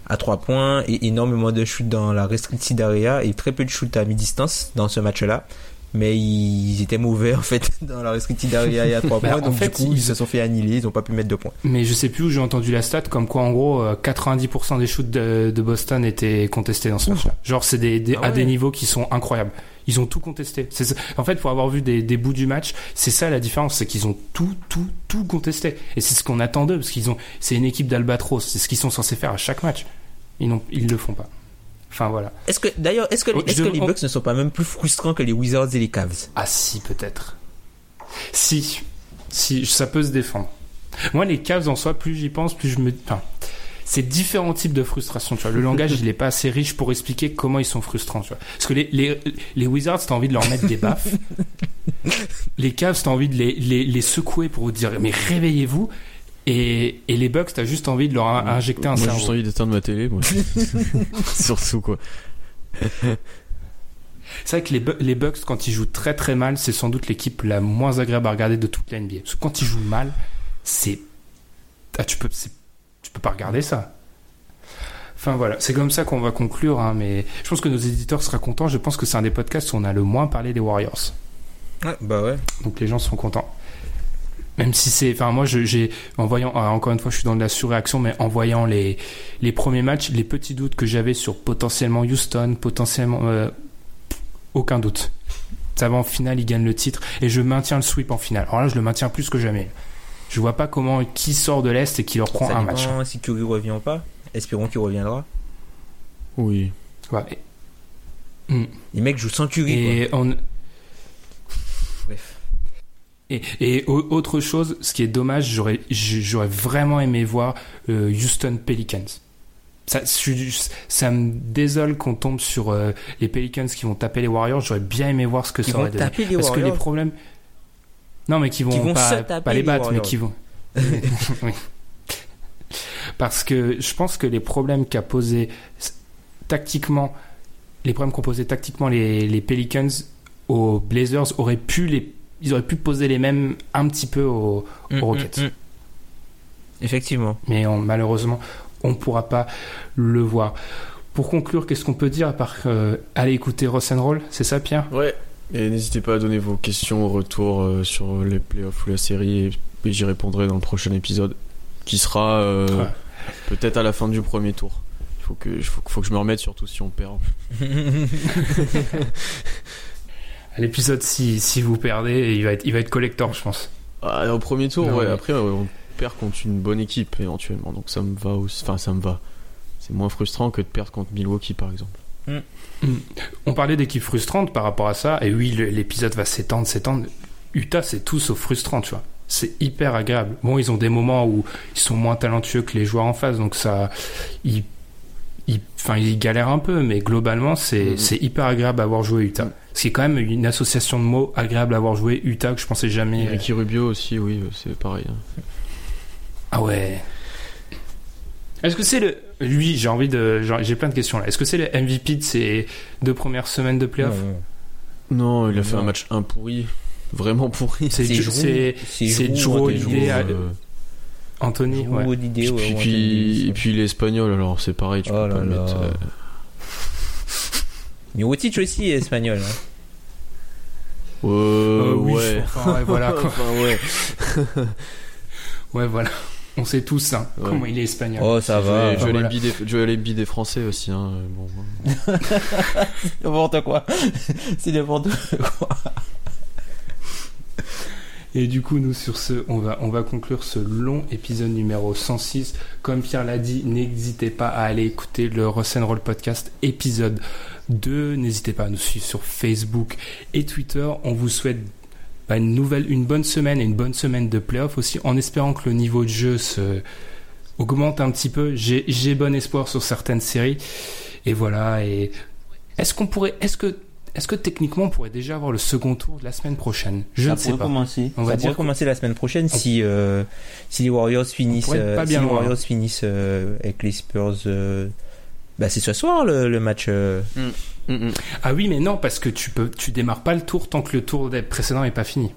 à 3 points et énormément de shoots dans la restricted area et très peu de shoots à mi-distance dans ce match-là. Mais ils étaient mauvais en fait dans la restricted area et à 3 Bah, points. Donc fait, du coup, ils- ils se sont fait annihiler. Ils ont pas pu mettre de points. Mais je sais plus où j'ai entendu la stat, comme quoi en gros euh, 90% des shoots de, de Boston étaient contestés dans ce match-là. Genre c'est des, des- Ah à des niveaux qui sont incroyables. Ils ont tout contesté. En fait, pour avoir vu des, des bouts du match, c'est ça la différence, c'est qu'ils ont tout, tout, tout contesté. Et c'est ce qu'on attend d'eux, parce qu'ils ont, c'est une équipe d'Albatros. C'est ce qu'ils sont censés faire à chaque match. Ils n'ont, ils le font pas. Enfin voilà. Est-ce que d'ailleurs, est-ce que, Oh, est-ce les Bucks ne sont pas même plus frustrants que les Wizards et les Cavs? Ah si, peut-être. Si, si, ça peut se défendre. Moi, les Cavs en soi, plus j'y pense, plus je me... Enfin, c'est différents types de frustration, tu vois. Le langage, il est pas assez riche pour expliquer comment ils sont frustrants, tu vois. Parce que les, les, les Wizards, t'as envie de leur mettre des baffes. les Cavs, t'as envie de les, les, les secouer pour vous dire, mais réveillez-vous. Et, et les Bucks, t'as juste envie de leur in- injecter un Moi, j'ai juste envie d'éteindre ma télé, moi. Surtout, quoi. C'est vrai que les, les Bucks, quand ils jouent très très mal, c'est sans doute l'équipe la moins agréable à regarder de toute la NBA. Parce que quand ils jouent mal, c'est. Ah, tu peux, c'est- peux pas regarder ça. Enfin voilà, c'est comme ça qu'on va conclure, hein, mais je pense que nos éditeurs seront contents. Je pense que c'est un des podcasts où on a le moins parlé des Warriors. Ouais, bah ouais. Donc les gens seront contents. Même si c'est, enfin moi j'ai en voyant, ah, encore une fois je suis dans de la surréaction, mais en voyant les les premiers matchs, les petits doutes que j'avais sur potentiellement Houston, potentiellement euh, aucun doute. Ça va en finale, ils gagnent le titre et je maintiens le sweep en finale. Alors là je le maintiens plus que jamais. Je vois pas comment qui sort de l'est et qui leur prend Ça un match. si Curry revient ou pas. Espérons qu'il reviendra. Oui. Ouais. Mm. Les mecs jouent sans Curry. Et on, Bref. Et, et au- autre chose, ce qui est dommage, j'aurais j'aurais vraiment aimé voir euh, Houston Pelicans. Ça, ça me désole qu'on tombe sur euh, les Pelicans qui vont taper les Warriors. J'aurais bien aimé voir ce que ça aurait donné. taper les Parce que les problèmes. Non, mais qui vont, Qui vont pas, se taper pas les les battre, mais qui vont. Oui. Parce que je pense que les problèmes qu'a posé tactiquement, les problèmes qu'ont posé tactiquement les, les Pelicans aux Blazers auraient pu les, ils auraient pu poser les mêmes un petit peu aux, Mm, aux Rockets. mm, mm. Effectivement. Mais on- malheureusement, on ne pourra pas le voir. Pour conclure, qu'est-ce qu'on peut dire à part euh, aller écouter Roll C'est ça, Pierre? Ouais. Et n'hésitez pas à donner vos questions au retour euh, sur les playoffs ou la série et, j'y répondrai dans le prochain épisode qui sera euh, Ouais. peut-être à la fin du premier tour. Il faut que, faut, que- faut que je me remette surtout si on perd. À l'épisode, si, si vous perdez, il va être, il va être collector, je pense. Ah, au premier tour, Non, ouais. mais- Après, on perd contre une bonne équipe éventuellement. Donc ça me va aussi. Enfin, ça me va. C'est moins frustrant que de perdre contre Milwaukee par exemple. On parlait d'équipe frustrante par rapport à ça, et oui, l'épisode va s'étendre, s'étendre. Utah, c'est tout sauf frustrant, tu vois. C'est hyper agréable. Bon, ils ont des moments où ils sont moins talentueux que les joueurs en face, donc ça, ils, ils, enfin, ils galèrent un peu, mais globalement, c'est, c'est hyper agréable à avoir joué Utah. C'est quand même une association de mots agréable à avoir joué Utah que je pensais jamais. Et Ricky Rubio aussi, oui, c'est pareil. hein. Ah ouais. Est-ce que c'est le, lui, j'ai envie de, j'ai plein de questions là. Est-ce que c'est le MVP de ces deux premières semaines de playoff? Non, Non, il a fait Non. un match un pourri. Vraiment pourri. C'est, C'est Anthony, ouais. Holiday, puis, ouais, puis, Anthony et puis l'espagnol, alors c'est pareil, tu Oh peux là pas le mettre. euh, Mirotic aussi est espagnol. hein. Euh, Euh, oui, ouais. enfin, ouais, voilà, quoi. Enfin, ouais. Ouais, voilà. On sait tous hein, Ouais. comment il est espagnol. Oh, ça va. Voilà. Est- Joel Embiid est français aussi. Hein. Bon, N'importe quoi. C'est n'importe quoi. Et du coup, nous, sur ce, on va, on va conclure ce long épisode numéro 106. Comme Pierre l'a dit, n'hésitez pas à aller écouter le Roll Podcast épisode 2. N'hésitez pas à nous suivre sur Facebook et Twitter. On vous souhaite bah, une nouvelle, une bonne semaine et une bonne semaine de playoff aussi, en espérant que le niveau de jeu se augmente un petit peu. J'ai, j'ai bon espoir sur certaines séries. Et voilà. Et est-ce qu'on pourrait, est-ce que, est-ce que techniquement on pourrait déjà avoir le second tour de la semaine prochaine? Je ça ne sais pas. commencer. On va ça dire pourrait commencer la semaine prochaine si euh, si les Warriors finissent euh, pas si les. Warriors finissent euh, avec les Spurs. euh, Bah c'est ce soir le, le match. euh. Mm, mm. Ah oui, mais non, parce que tu peux, tu démarres pas le tour tant que le tour des- précédent est pas fini.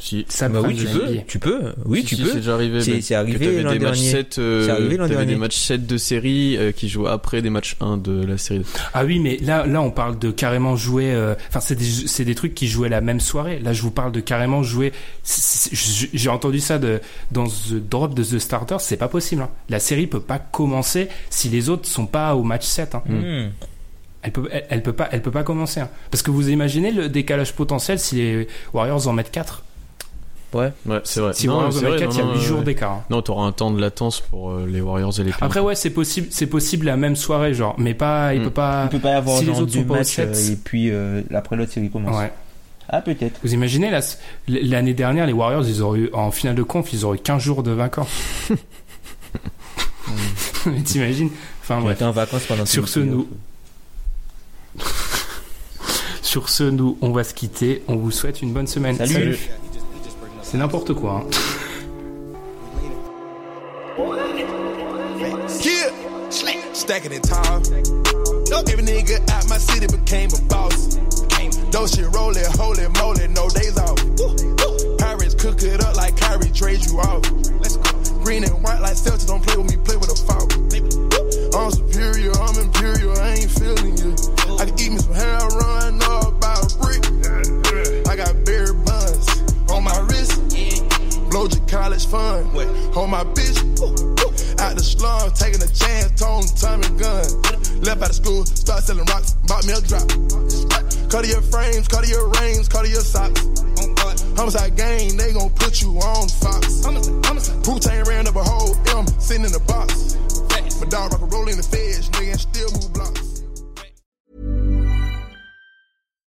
Si. Ça Bah oui, tu peux. Tu peux. Oui, Si, tu si, peux. C'est déjà arrivé. C'est- mais c'est que arrivé l'an des matchs dernier. 7, euh, C'est arrivé l'an dernier. des matchs 7 de série euh, qui jouent après des matchs 1 de la série. Ah oui, mais là, là, on parle de carrément jouer. euh, Enfin, c'est des, c'est des trucs qui jouaient la même soirée. Là, je vous parle de carrément jouer. c'est- c'est- J'ai entendu ça de, dans The Drop de The Starter. C'est pas possible. hein. La série peut pas commencer si les autres sont pas au match 7. hein. Hmm. Elle peut, elle, elle peut pas, elle peut pas commencer. hein. Parce que vous imaginez le décalage potentiel si les Warriors en mettent 4 Ouais. Ouais, c'est vrai. Si les Non, Warriors en mettent vrai, 4, il y a non, 8 non, jours ouais. d'écart. hein. Non, t'auras un temps de latence pour euh, les Warriors et les. Après, ouais, c'est possible, c'est possible la même soirée, genre, mais pas, il Mm. peut pas. On peut pas y avoir si les autres deux sont pas au matchs sept. euh, et puis euh, après l'autre série commence. Ouais. Ah peut-être. Vous imaginez, la- l'année dernière, les Warriors, ils auraient eu, en finale de conf, ils auraient eu 15 jours de vacances. Mais T'imagines? Enfin, On bref. était en vacances pendant. Sur ce, nous-. Sur ce, nous, on va se quitter. On vous souhaite une bonne semaine. Salut. Salut. C'est n'importe quoi. Hein. Stacking it tall. No, every nigga out my city became a boss. Though shit rolling, holy moly, no days off. Pirates cook it up like Kyrie trade you off. Green and white like Celtics, don't play with me, play with a foul. I'm superior, I'm imperial, I ain't feeling you. I can eat me some hair, run up about a brick. I got berry buns on my wrist. Blow your college fund. On my bitch. Out the slum, taking a chance, tone, Tommy gun. Left out of school, start selling rocks, bought me a drop. Cut your frames, cut your rings, cut your socks. Homicide gang, they gon' put you on Fox. Putain ran up a whole M, sitting in the box. Dog rock a roll in the feds, nigga, and still move blocks.